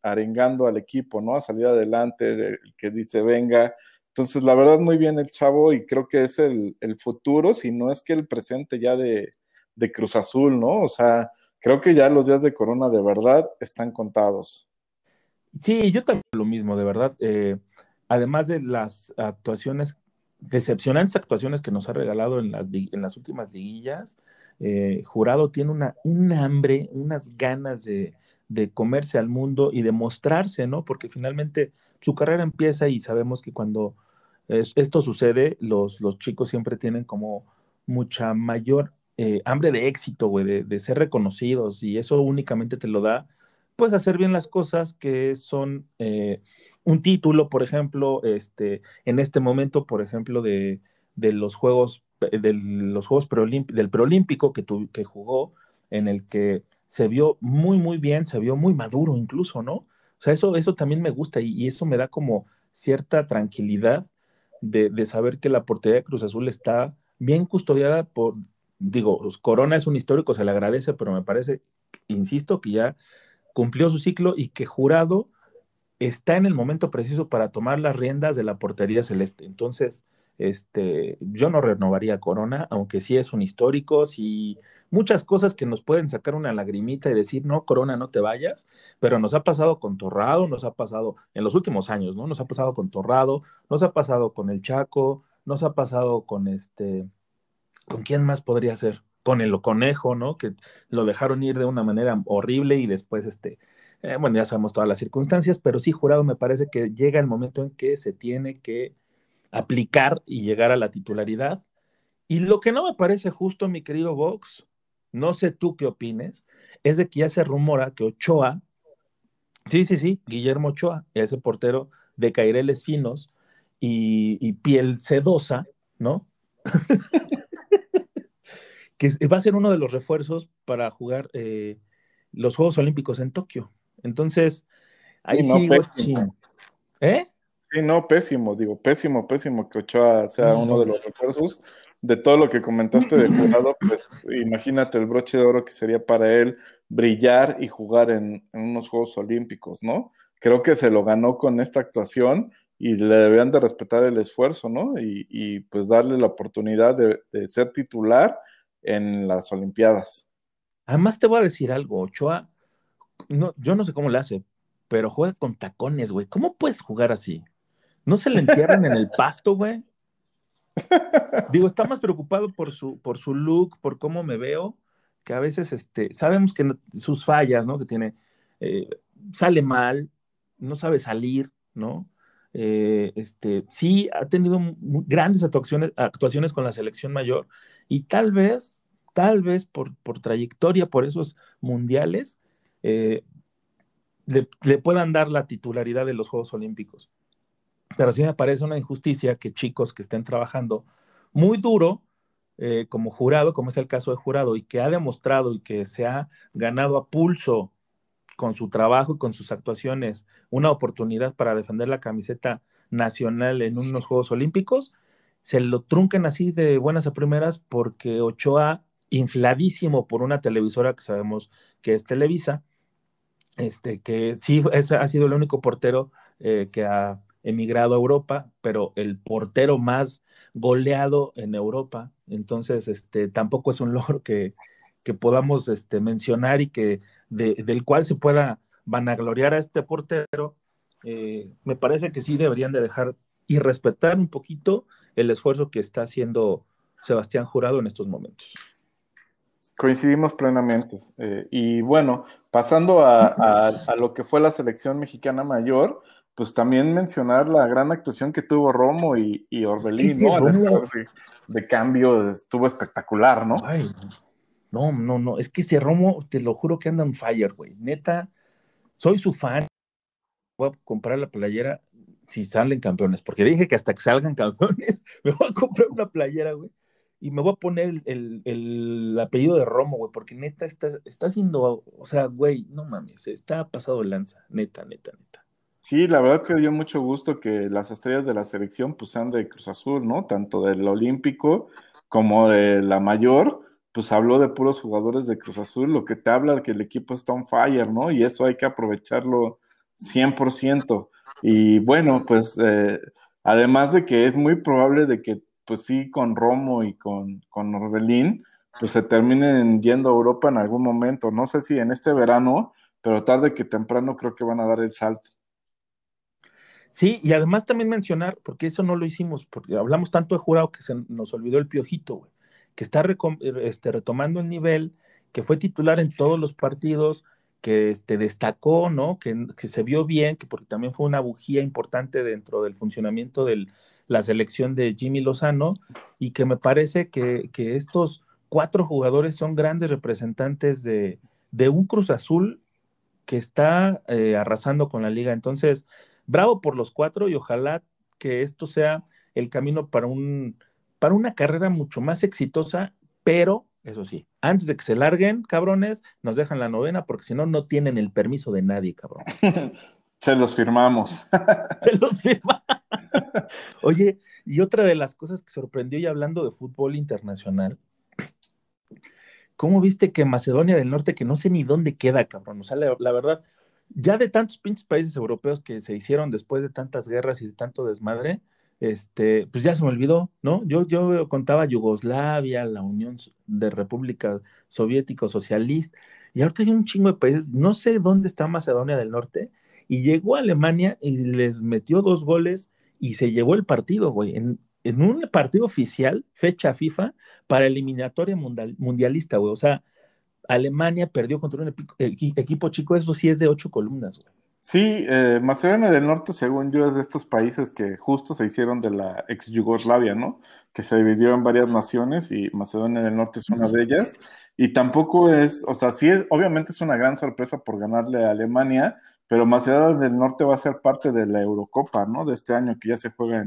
arengando al equipo, ¿no? A salir adelante, el que dice venga. Entonces, la verdad, muy bien el chavo y creo que es el, el futuro, si no es que el presente ya de, de Cruz Azul, ¿no? O sea, creo que ya los días de Corona de verdad están contados. Sí, yo también lo mismo, de verdad. Eh, además de las actuaciones, decepcionantes actuaciones que nos ha regalado en las, últimas liguillas, eh, Jurado tiene una, un hambre, unas ganas de, comerse al mundo y de mostrarse, ¿no? Porque finalmente su carrera empieza y sabemos que cuando esto sucede, los, los chicos siempre tienen como mucha mayor eh, hambre de éxito, güey, de, ser reconocidos y eso únicamente te lo da, pues hacer bien las cosas que son eh, un título, por ejemplo, este, en este momento, por ejemplo, de, los Juegos, de los Juegos del preolímpico que, que jugó, en el que se vio muy, muy bien, se vio muy maduro incluso, ¿no? O sea, eso, eso también me gusta y, eso me da como cierta tranquilidad de, de, saber que la portería de Cruz Azul está bien custodiada por, digo, Corona es un histórico, se le agradece, pero me parece, insisto, que ya cumplió su ciclo y que Jurado está en el momento preciso para tomar las riendas de la portería celeste. Entonces, este, yo no renovaría Corona, aunque sí es un histórico, sí, muchas cosas que nos pueden sacar una lagrimita y decir, no, Corona, no te vayas, pero nos ha pasado con Torrado, nos ha pasado en los últimos años, ¿no? Nos ha pasado con Torrado, nos ha pasado con el Chaco, nos ha pasado con este, ¿Con quién más podría ser? Con el conejo, ¿no? Que lo dejaron ir de una manera horrible y después, este, eh, bueno, ya sabemos todas las circunstancias, pero sí, jurado, me parece que llega el momento en que se tiene que aplicar y llegar a la titularidad. Y lo que no me parece justo, mi querido Vox, no sé tú qué opines, es de que ya se rumora que Ochoa, sí, sí, sí, Guillermo Ochoa, ese portero de Caireles Finos y, piel sedosa, ¿no? que va a ser uno de los refuerzos para jugar eh, los Juegos Olímpicos en Tokio. Entonces, ahí sí, ¿Eh? Sí, no, pésimo, digo, pésimo, pésimo que Ochoa sea uno de los refuerzos. De todo lo que comentaste de jurado, pues imagínate el broche de oro que sería para él brillar y jugar en, unos Juegos Olímpicos, ¿no? Creo que se lo ganó con esta actuación y le deberían de respetar el esfuerzo, ¿no? Y, pues darle la oportunidad de, de, ser titular en las Olimpiadas. Además te voy a decir algo, Ochoa, no, yo no sé cómo le hace, pero juega con tacones, güey. ¿Cómo puedes jugar así? ¿No se le entierran en el pasto, güey? Digo, está más preocupado por su, por su look, por cómo me veo, que a veces este, sabemos que sus fallas, ¿no? Que tiene, eh, sale mal, no sabe salir, ¿no? Eh, este, sí ha tenido grandes actuaciones, actuaciones con la selección mayor y tal vez, tal vez por, por trayectoria, por esos mundiales, eh, le, puedan dar la titularidad de los Juegos Olímpicos. Pero sí me parece una injusticia que chicos que estén trabajando muy duro eh, como jurado, como es el caso de jurado, y que ha demostrado y que se ha ganado a pulso con su trabajo y con sus actuaciones una oportunidad para defender la camiseta nacional en unos Juegos Olímpicos, se lo truncan así de buenas a primeras porque Ochoa, infladísimo por una televisora que sabemos que es Televisa, este, que sí ha sido el único portero eh, que ha emigrado a Europa, pero el portero más goleado en Europa. Entonces, este, tampoco es un logro que, que podamos este, mencionar y que del cual se pueda vanagloriar a este portero. Eh, me parece que sí deberían de dejar y respetar un poquito el esfuerzo que está haciendo Sebastián Jurado en estos momentos. Coincidimos plenamente. Eh, y bueno, pasando a, a, lo que fue la selección mexicana mayor, pues también mencionar la gran actuación que tuvo Romo y, Orbelín, ¿no? De, cambio estuvo espectacular, ¿no? Ay, no, no, no, es que ese Romo, te lo juro que anda en fire, güey. Neta, soy su fan. Voy a comprar la playera si salen campeones, porque dije que hasta que salgan campeones, me voy a comprar una playera, güey. Y me voy a poner el, apellido de Romo, güey, porque neta está, está haciendo, o sea, güey, no mames, está pasado lanza, neta, neta, neta. Sí, la verdad que dio mucho gusto que las estrellas de la selección pues sean de Cruz Azul, ¿no? Tanto del Olímpico como de la mayor, pues habló de puros jugadores de Cruz Azul, lo que te habla de que el equipo está on fire, ¿no? Y eso hay que aprovecharlo 100%. Y bueno, pues eh, además de que es muy probable de que pues sí, con Romo y con, con Orbelín, pues se terminen yendo a Europa en algún momento. No sé si en este verano, pero tarde que temprano creo que van a dar el salto. Sí, y además también mencionar, porque eso no lo hicimos, porque hablamos tanto de jurado que se nos olvidó el piojito, güey, que está este, retomando el nivel, que fue titular en todos los partidos, que este, destacó, ¿no? Que, se vio bien, que porque también fue una bujía importante dentro del funcionamiento de la selección de Jimmy Lozano, y que me parece que, estos cuatro jugadores son grandes representantes de, un Cruz Azul que está eh, arrasando con la liga. Entonces, bravo por los cuatro y ojalá que esto sea el camino para, un, para una carrera mucho más exitosa, pero eso sí, antes de que se larguen, cabrones, nos dejan la novena porque si no, no tienen el permiso de nadie, cabrón. se los firmamos. se los firmamos. Oye, y otra de las cosas que sorprendió y hablando de fútbol internacional, ¿cómo viste que Macedonia del Norte, que no sé ni dónde queda, cabrón? O sea, la verdad, ya de tantos pinches países europeos que se hicieron después de tantas guerras y de tanto desmadre, este, pues ya se me olvidó, ¿no? Yo, yo contaba Yugoslavia, la Unión de República Soviético Socialista, y ahorita hay un chingo de países, no sé dónde está Macedonia del Norte, y llegó a Alemania y les metió dos goles y se llevó el partido, güey, en, un partido oficial, fecha FIFA, para eliminatoria mundialista, güey, o sea, Alemania perdió contra un equipo chico, eso sí es de ocho columnas. Sí, eh, Macedonia del Norte, según yo, es de estos países que justo se hicieron de la ex Yugoslavia, ¿no? Que se dividió en varias naciones y Macedonia del Norte es una de ellas. Y tampoco es, o sea, sí es, obviamente es una gran sorpresa por ganarle a Alemania, pero Macedonia del Norte va a ser parte de la Eurocopa, ¿no? De este año que ya se juega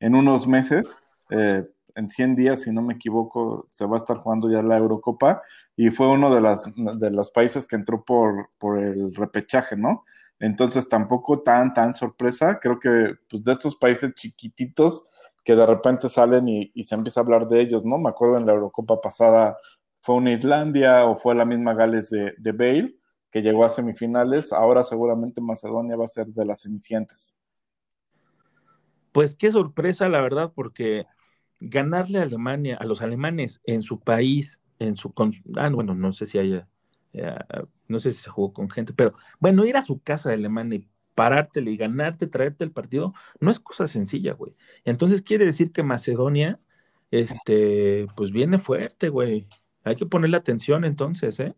en, unos meses. Eh, en 100 días, si no me equivoco, se va a estar jugando ya la Eurocopa y fue uno de, las, de los países que entró por, por el repechaje, ¿no? Entonces tampoco tan, tan sorpresa. Creo que pues, de estos países chiquititos que de repente salen y, y, se empieza a hablar de ellos, ¿no? Me acuerdo en la Eurocopa pasada fue una Islandia o fue la misma Gales de, de Bale que llegó a semifinales. Ahora seguramente Macedonia va a ser de las cenicientas. Pues qué sorpresa, la verdad, porque ganarle a Alemania, a los alemanes en su país, en su... Ah, bueno, no sé si haya... Eh, no sé si se jugó con gente, pero bueno, ir a su casa de Alemania y parártele y ganarte, traerte el partido, no es cosa sencilla, güey. Entonces quiere decir que Macedonia, este, pues viene fuerte, güey. Hay que ponerle atención entonces, ¿eh?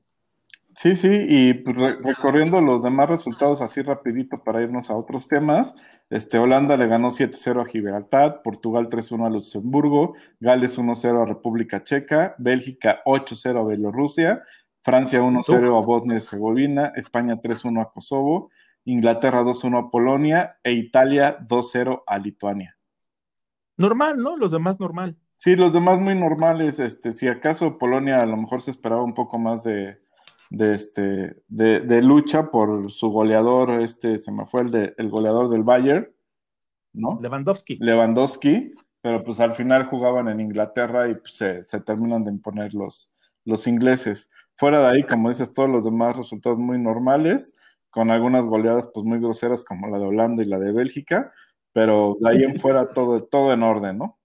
Sí, sí, y pues, recorriendo los demás resultados así rapidito para irnos a otros temas, este, Holanda le ganó 7-0 a Gibraltar, Portugal 3-1 a Luxemburgo, Gales 1-0 a República Checa, Bélgica 8-0 a Bielorrusia, Francia 1-0 a Bosnia y Herzegovina, España 3-1 a Kosovo, Inglaterra 2-1 a Polonia e Italia 2-0 a Lituania. Normal, ¿no? Los demás normal. Sí, los demás muy normales. Este, si acaso Polonia a lo mejor se esperaba un poco más de, de, este, de, lucha por su goleador, este, se me fue el, de, el goleador del Bayern, ¿no? Lewandowski. Lewandowski, pero pues al final jugaban en Inglaterra y pues, se, terminan de imponer los, los ingleses. Fuera de ahí, como dices, todos los demás resultados muy normales, con algunas goleadas pues muy groseras como la de Holanda y la de Bélgica, pero de ahí en fuera todo, todo en orden, ¿no?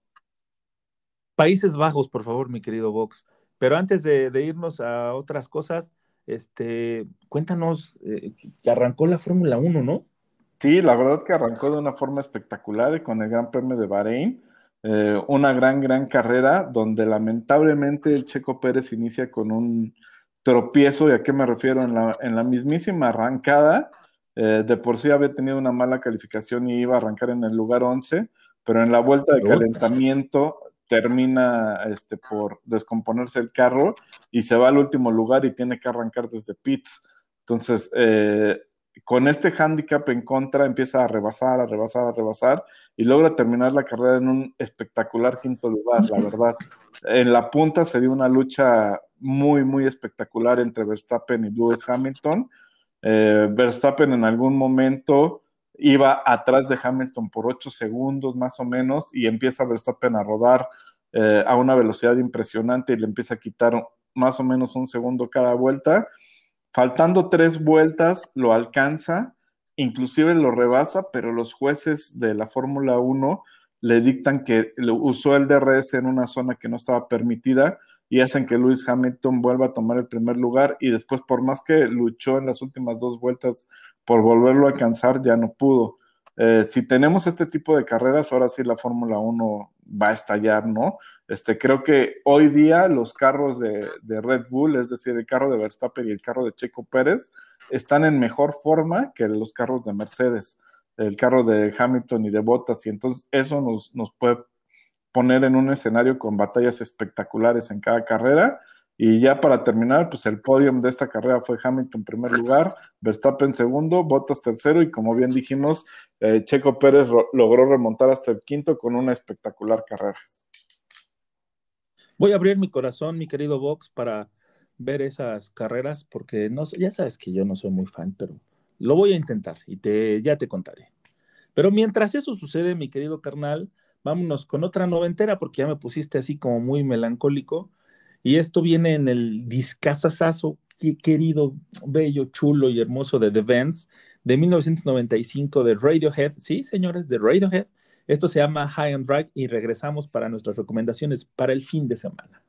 Países Bajos, por favor, mi querido Vox. Pero antes de irnos a otras cosas, este, cuéntanos, eh, que arrancó la Fórmula 1, ¿no? Sí, la verdad que arrancó de una forma espectacular con el Gran Premio de Bahrein. Eh, una gran, gran carrera donde lamentablemente el Checo Pérez inicia con un tropiezo, ¿y a qué me refiero? En la, en la mismísima arrancada, eh, de por sí había tenido una mala calificación y iba a arrancar en el lugar 11, pero en la vuelta de calentamiento termina este, por descomponerse el carro y se va al último lugar y tiene que arrancar desde pits. Entonces, eh, con este handicap en contra, empieza a rebasar, a rebasar, a rebasar y logra terminar la carrera en un espectacular quinto lugar, la verdad. En la punta se dio una lucha muy, muy espectacular entre Verstappen y Lewis Hamilton. Eh, Verstappen en algún momento iba atrás de Hamilton por 8 segundos más o menos y empieza Verstappen a rodar eh, a una velocidad impresionante y le empieza a quitar más o menos un segundo cada vuelta. Faltando tres vueltas lo alcanza, inclusive lo rebasa, pero los jueces de la Fórmula 1 le dictan que usó el DRS en una zona que no estaba permitida y hacen que Lewis Hamilton vuelva a tomar el primer lugar y después por más que luchó en las últimas dos vueltas por volverlo a alcanzar, ya no pudo. Eh, si tenemos este tipo de carreras, ahora sí la Fórmula 1 va a estallar, ¿no? Este, creo que hoy día los carros de, de, Red Bull, es decir, el carro de Verstappen y el carro de Checo Pérez, están en mejor forma que los carros de Mercedes, el carro de Hamilton y de Bottas, y entonces eso nos, nos puede poner en un escenario con batallas espectaculares en cada carrera. Y ya para terminar, pues el podium de esta carrera fue Hamilton en primer lugar, Verstappen segundo, Bottas tercero y como bien dijimos, eh, Checo Pérez logró remontar hasta el quinto con una espectacular carrera. Voy a abrir mi corazón, mi querido Vox, para ver esas carreras, porque no, ya sabes que yo no soy muy fan, pero lo voy a intentar y te, ya te contaré. Pero mientras eso sucede, mi querido carnal, vámonos con otra noventera porque ya me pusiste así como muy melancólico. Y esto viene en el discazazazo, querido, bello, chulo y hermoso de The Vents de 1995 de Radiohead. Sí, señores, de Radiohead. Esto se llama High and Drag y regresamos para nuestras recomendaciones para el fin de semana.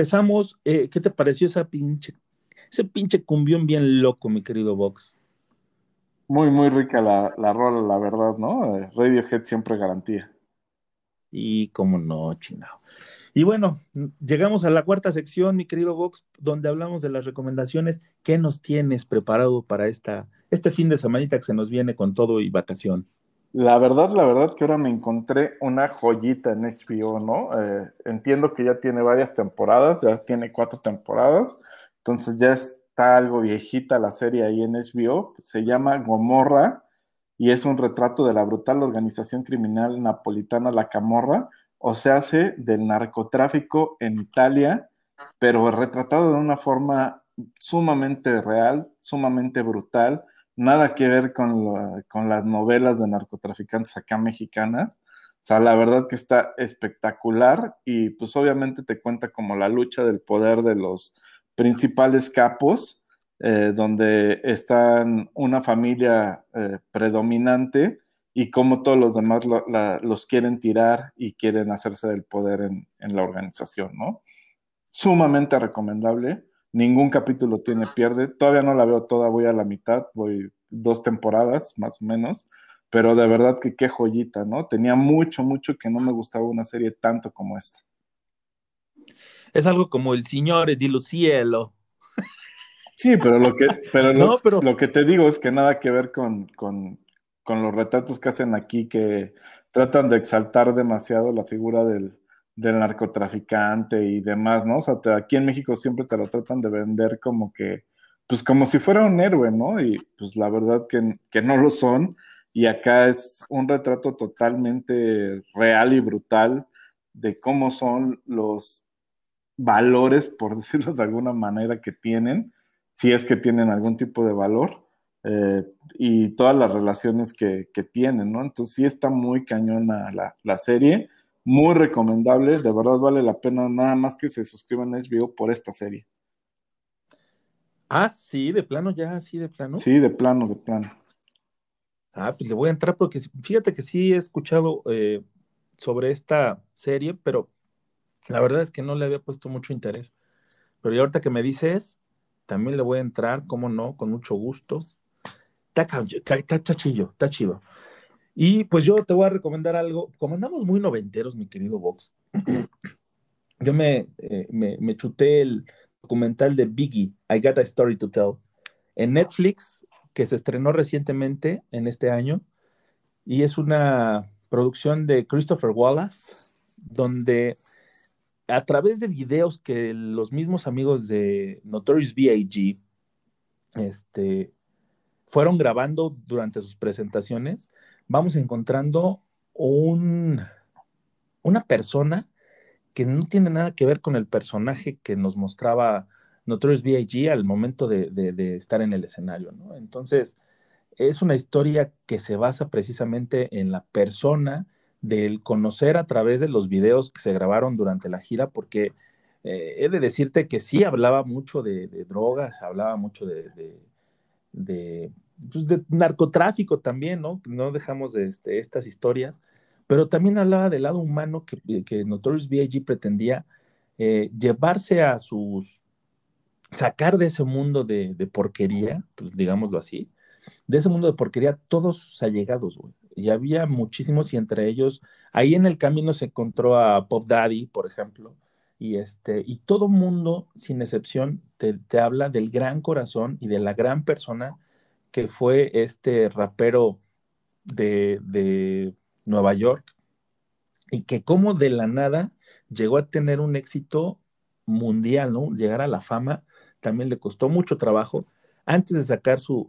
Regresamos. eh, ¿Qué te pareció esa pinche, ese pinche cumbión bien loco, mi querido Vox? Muy, muy rica la, la rola, la verdad, ¿no? Eh, Radiohead siempre garantía. Y cómo no, chingado. Y bueno, llegamos a la cuarta sección, mi querido Vox, donde hablamos de las recomendaciones. ¿Qué nos tienes preparado para esta, este fin de semanita que se nos viene con todo y vacación? La verdad, la verdad que ahora me encontré una joyita en HBO, ¿no? Eh, entiendo que ya tiene varias temporadas, ya tiene cuatro temporadas, entonces ya está algo viejita la serie ahí en HBO, se llama Gomorra y es un retrato de la brutal organización criminal napolitana La Camorra, o se hace del narcotráfico en Italia, pero retratado de una forma sumamente real, sumamente brutal, nada que ver con, con las novelas de narcotraficantes acá mexicanas. O sea, la verdad que está espectacular y pues obviamente te cuenta como la lucha del poder de los principales capos, eh, donde están una familia eh, predominante y cómo todos los demás los quieren tirar y quieren hacerse del poder en, en la organización, ¿no? Sumamente recomendable. Ningún capítulo tiene pierde. Todavía no la veo toda, voy a la mitad, voy dos temporadas más o menos, pero de verdad que qué joyita, ¿no? Tenía mucho, mucho que no me gustaba una serie tanto como esta. Es algo como el Signore di lo cielo. Sí, pero lo que, pero lo, pero- lo que te digo es que nada que ver con, con, con los retratos que hacen aquí, que tratan de exaltar demasiado la figura del, del narcotraficante y demás, ¿no? O sea, aquí en México siempre te lo tratan de vender como que, pues como si fuera un héroe, ¿no? Y pues la verdad que, que no lo son. Y acá es un retrato totalmente real y brutal de cómo son los valores, por decirlo de alguna manera, que tienen, si es que tienen algún tipo de valor, eh, y todas las relaciones que, que tienen, ¿no? Entonces sí está muy cañona la, la serie, muy recomendable, de verdad vale la pena nada más que se suscriban a HBO por esta serie. Ah, sí, de plano, ya, así de plano. Sí, de plano, de plano. Ah, pues le voy a entrar porque fíjate que sí he escuchado eh, sobre esta serie, pero la verdad es que no le había puesto mucho interés. Pero ya ahorita que me dices, también le voy a entrar, cómo no, con mucho gusto. Está, está, está- está chillo, está chido. Y pues yo te voy a recomendar algo. Como andamos muy noventeros, mi querido Vox, yo me, eh, me, me chuté el documental de Biggie, I Got a Story to Tell, en Netflix, que se estrenó recientemente en este año, y es una producción de Christopher Wallace, donde a través de videos que los mismos amigos de Notorious B.I.G. Este, fueron grabando durante sus presentaciones, vamos encontrando un, una persona que no tiene nada que ver con el personaje que nos mostraba Notorious B.I.G. al momento de, estar en el escenario, ¿no? Entonces, es una historia que se basa precisamente en la persona del conocer a través de los videos que se grabaron durante la gira, porque eh, he de decirte que sí hablaba mucho de, drogas, hablaba mucho de, pues, de narcotráfico también, ¿no? No dejamos de este, estas historias, pero también hablaba del lado humano que, que Notorious B.I.G. pretendía eh, llevarse a sus, sacar de ese mundo de, de porquería, pues, digámoslo así, de ese mundo de porquería todos sus allegados, güey. Y había muchísimos y entre ellos, ahí en el camino se encontró a Pop Daddy, por ejemplo, y este, y todo mundo, sin excepción, te, te habla del gran corazón y de la gran persona que fue este rapero de, de Nueva York y que como de la nada llegó a tener un éxito mundial, ¿no? Llegar a la fama también le costó mucho trabajo. Antes de sacar su,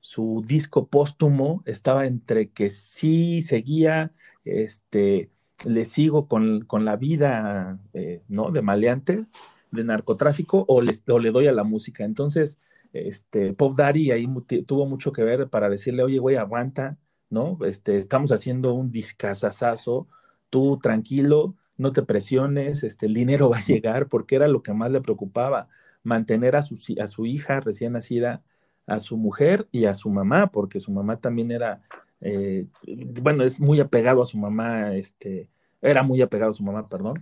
su, disco póstumo, estaba entre que sí seguía, este, le sigo con, con la vida, eh, ¿no? De maleante, de narcotráfico, o, les, o le doy a la música. Entonces, este, Pop Daddy ahí tuvo mucho que ver para decirle, oye, güey, aguanta, ¿no? Este, estamos haciendo un discazazazo, tú tranquilo, no te presiones, este, el dinero va a llegar, porque era lo que más le preocupaba, mantener a su, a su hija recién nacida, a su mujer y a su mamá, porque su mamá también era, eh, bueno, es muy apegado a su mamá, este, era muy apegado a su mamá, perdón.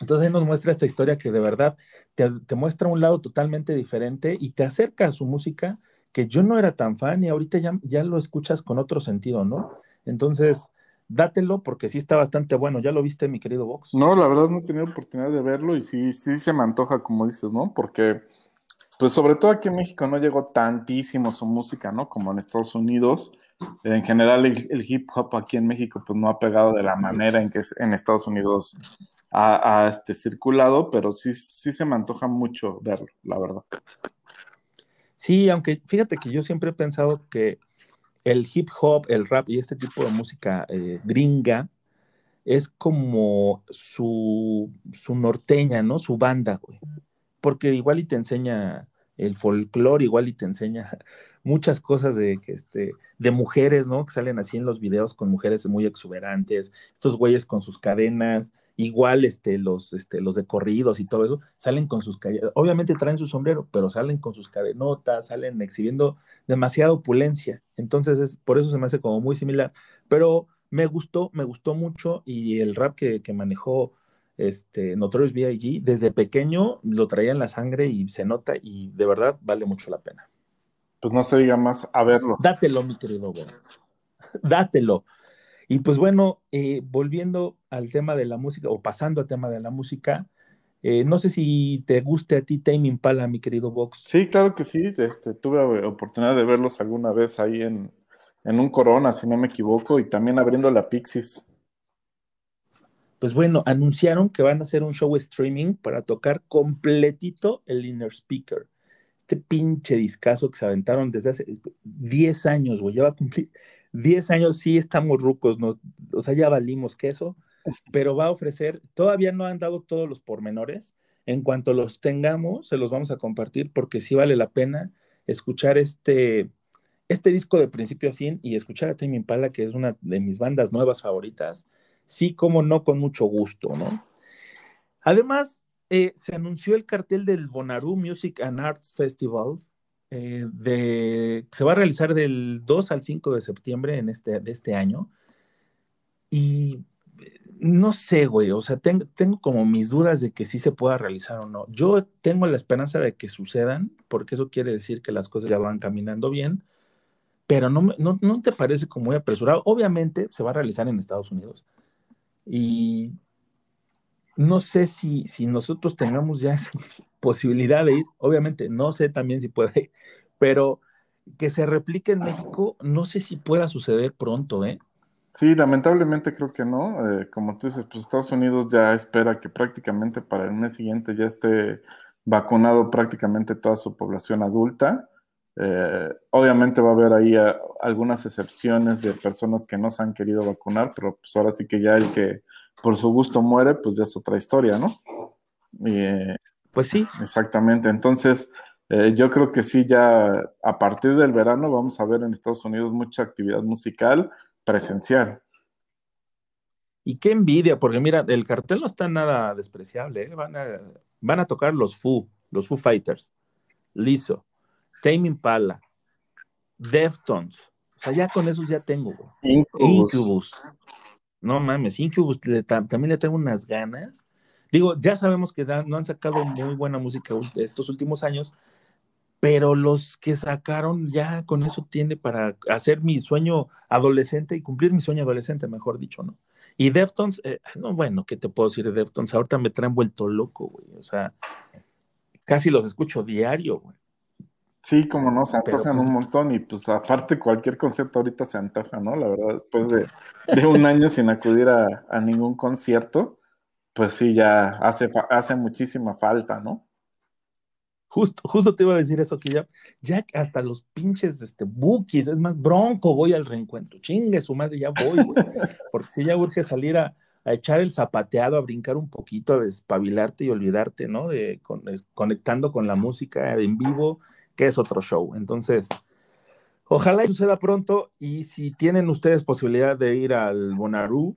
Entonces ahí nos muestra esta historia que de verdad te, te muestra un lado totalmente diferente y te acerca a su música que yo no era tan fan y ahorita ya, ya lo escuchas con otro sentido, ¿no? Entonces, dátelo porque sí está bastante bueno. ¿Ya lo viste, mi querido Vox? No, la verdad no he tenido oportunidad de verlo y sí, sí se me antoja, como dices, ¿no? Porque, pues sobre todo aquí en México no llegó tantísimo su música, ¿no? Como en Estados Unidos. En general el, hip hop aquí en México pues no ha pegado de la manera en que en Estados Unidos ha, este, circulado, pero sí, sí se me antoja mucho verlo, la verdad. Sí, aunque fíjate que yo siempre he pensado que el hip hop, el rap y este tipo de música eh, gringa es como su, su norteña, ¿no? Su banda, güey. Porque igual y te enseña el folclore, igual y te enseña muchas cosas de, que, este, de mujeres, ¿no? Que salen así en los videos con mujeres muy exuberantes, estos güeyes con sus cadenas, igual este, los, este, los de corridos y todo eso, salen con sus obviamente traen su sombrero, pero salen con sus cadenotas, salen exhibiendo demasiada opulencia. Entonces, es, por eso se me hace como muy similar. Pero me gustó, me gustó mucho y el rap que, que manejó este, Notorious B.I.G. desde pequeño lo traía en la sangre y se nota y de verdad vale mucho la pena. Pues no se diga más a verlo. Dátelo, mi querido Bob. Dátelo. Y pues bueno, eh, volviendo al tema de la música, o pasando al tema de la música, eh, no sé si te guste a ti Tame Impala, mi querido Vox. Sí, claro que sí. Este, tuve oportunidad de verlos alguna vez ahí en, en un Corona, si no me equivoco, y también abriendo la Pixis. Pues bueno, anunciaron que van a hacer un show streaming para tocar completito el Inner Speaker. Este pinche discazo que se aventaron desde hace 10 años, güey, ya va a cumplir 10 años, sí estamos rucos, ¿no? o sea, ya valimos queso, pero va a ofrecer, todavía no han dado todos los pormenores, en cuanto los tengamos, se los vamos a compartir porque sí vale la pena escuchar este, este disco de principio a fin y escuchar a Tame Impala, que es una de mis bandas nuevas favoritas, sí, como no, con mucho gusto, ¿no? Además, eh, se anunció el cartel del Bonnaroo Music and Arts Festival, eh, de, se va a realizar del 2 al 5 de septiembre en este, de este año. y no sé, güey, o sea, tengo, tengo como mis dudas de que sí se pueda realizar o no. Yo tengo la esperanza de que sucedan, porque eso quiere decir que las cosas ya van caminando bien, pero no, no, no te parece como muy apresurado. Obviamente se va a realizar en Estados Unidos y no sé si, si nosotros tengamos ya esa posibilidad de ir, obviamente no sé también si puede ir, pero que se replique en México, no sé si pueda suceder pronto, ¿eh? Sí, lamentablemente creo que no. Eh, como tú dices, pues Estados Unidos ya espera que prácticamente para el mes siguiente ya esté vacunado prácticamente toda su población adulta. Eh, obviamente va a haber ahí eh, algunas excepciones de personas que no se han querido vacunar, pero pues ahora sí que ya el que por su gusto muere, pues ya es otra historia, ¿no? Y, eh, Pues sí, Exactamente, entonces eh, yo creo que sí, ya a partir del verano vamos a ver en Estados Unidos mucha actividad musical presencial. Y qué envidia, porque mira, el cartel no está nada despreciable. Van a, van a tocar los Foo, los Foo Fighters, Lizzo, Tame Impala, Deftones. O sea, ya con esos ya tengo, güey. Incubus. Incubus. No mames, Incubus le- ta- también le tengo unas ganas. Digo, ya sabemos que da- no han sacado muy buena música estos últimos años, pero los que sacaron ya con eso tiene para hacer mi sueño adolescente y cumplir mi sueño adolescente, mejor dicho, ¿no? Y Deftones, eh, no, bueno, ¿qué te puedo decir de Deftones? Ahorita me traen vuelto loco, güey. O sea, casi los escucho diario, güey. Sí, como no, se antojan pues- un montón y pues aparte cualquier concepto ahorita se antoja, ¿no? La verdad, después de, de un año sin acudir a, a ningún concierto, pues sí, ya hace, hace muchísima falta, ¿no? Justo, justo te iba a decir eso, que ya, ya hasta los pinches este, bookies, es más, bronco, voy al reencuentro. Chingue su madre, ya voy, güey. Porque si ya urge salir a, a echar el zapateado, a brincar un poquito, a despabilarte y olvidarte, ¿no? De con- es- conectando con la música en vivo, que es otro show. Entonces, ojalá suceda pronto. Y si tienen ustedes posibilidad de ir al Bonarú,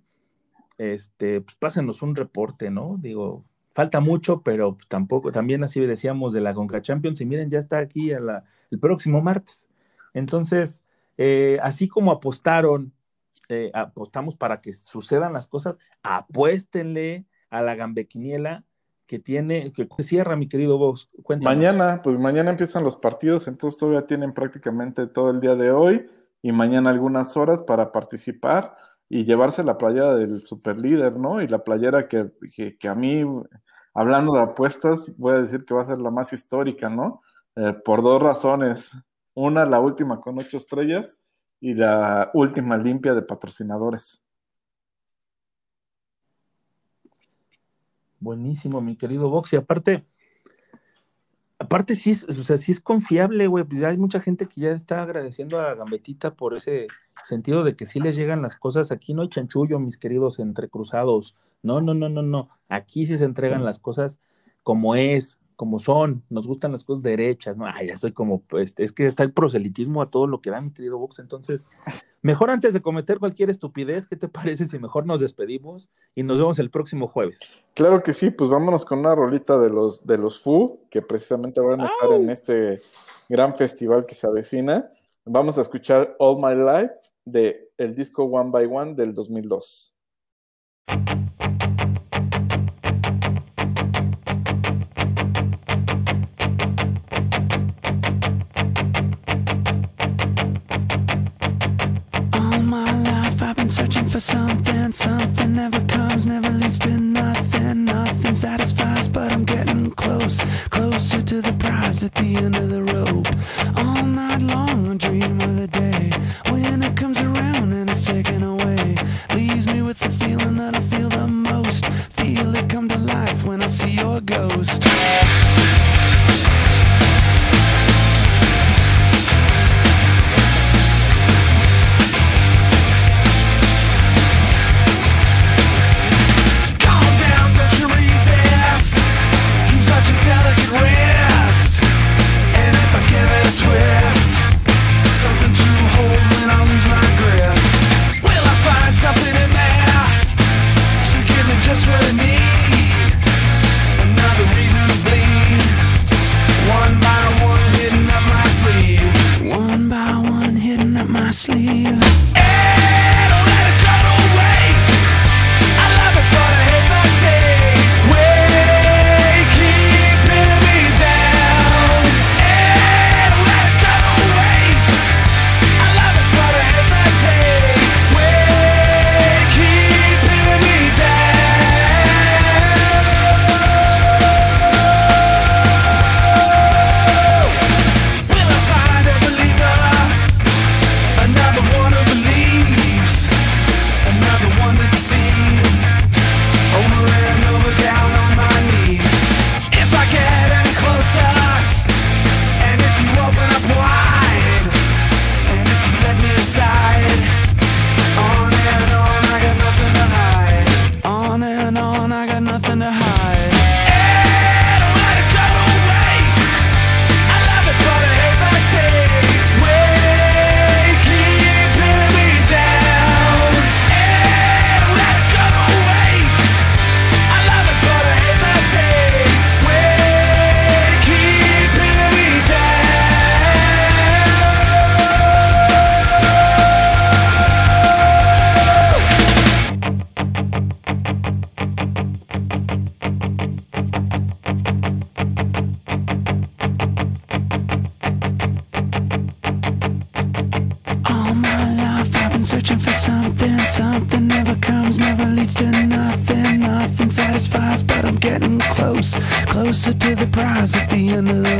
este, pues pásenos un reporte, ¿no? Digo, falta mucho, pero tampoco, también así decíamos de la Conca Champions, y miren, ya está aquí el próximo martes. Entonces, eh, así como apostaron, eh, apostamos para que sucedan las cosas, apuéstenle a la gambequiniela que tiene, que cierra, mi querido Vox. Mañana, pues mañana empiezan los partidos, entonces todavía tienen prácticamente todo el día de hoy y mañana algunas horas para participar y llevarse la playera del superlíder, ¿no? Y la playera que, que, que a mí, hablando de apuestas, voy a decir que va a ser la más histórica, ¿no? Eh, por dos razones. Una, la última con ocho estrellas y la última limpia de patrocinadores. Buenísimo, mi querido Vox. Y aparte, aparte sí es, o sea, sí es confiable, güey. Pues hay mucha gente que ya está agradeciendo a Gambetita por ese sentido de que sí les llegan las cosas. Aquí no hay chanchullo, mis queridos entrecruzados. No, no, no, no, no. Aquí sí se entregan las cosas como es, como son. Nos gustan las cosas derechas, ¿no? Ay, ya soy como, pues, es que está el proselitismo a todo lo que da, mi querido Vox. Entonces, mejor antes de cometer cualquier estupidez, ¿qué te parece si mejor nos despedimos y nos vemos el próximo jueves? Claro que sí, pues vámonos con una rolita de los, de los Foo, que precisamente van a estar en este gran festival que se avecina. Vamos a escuchar All My Life de el disco One by One del 2002. For something. Something never comes, never leads to nothing. Nothing satisfies, but I'm getting close. Closer to the prize at the end of the rope. All night long I dream of the day when it comes around and it's taken away. At the end of the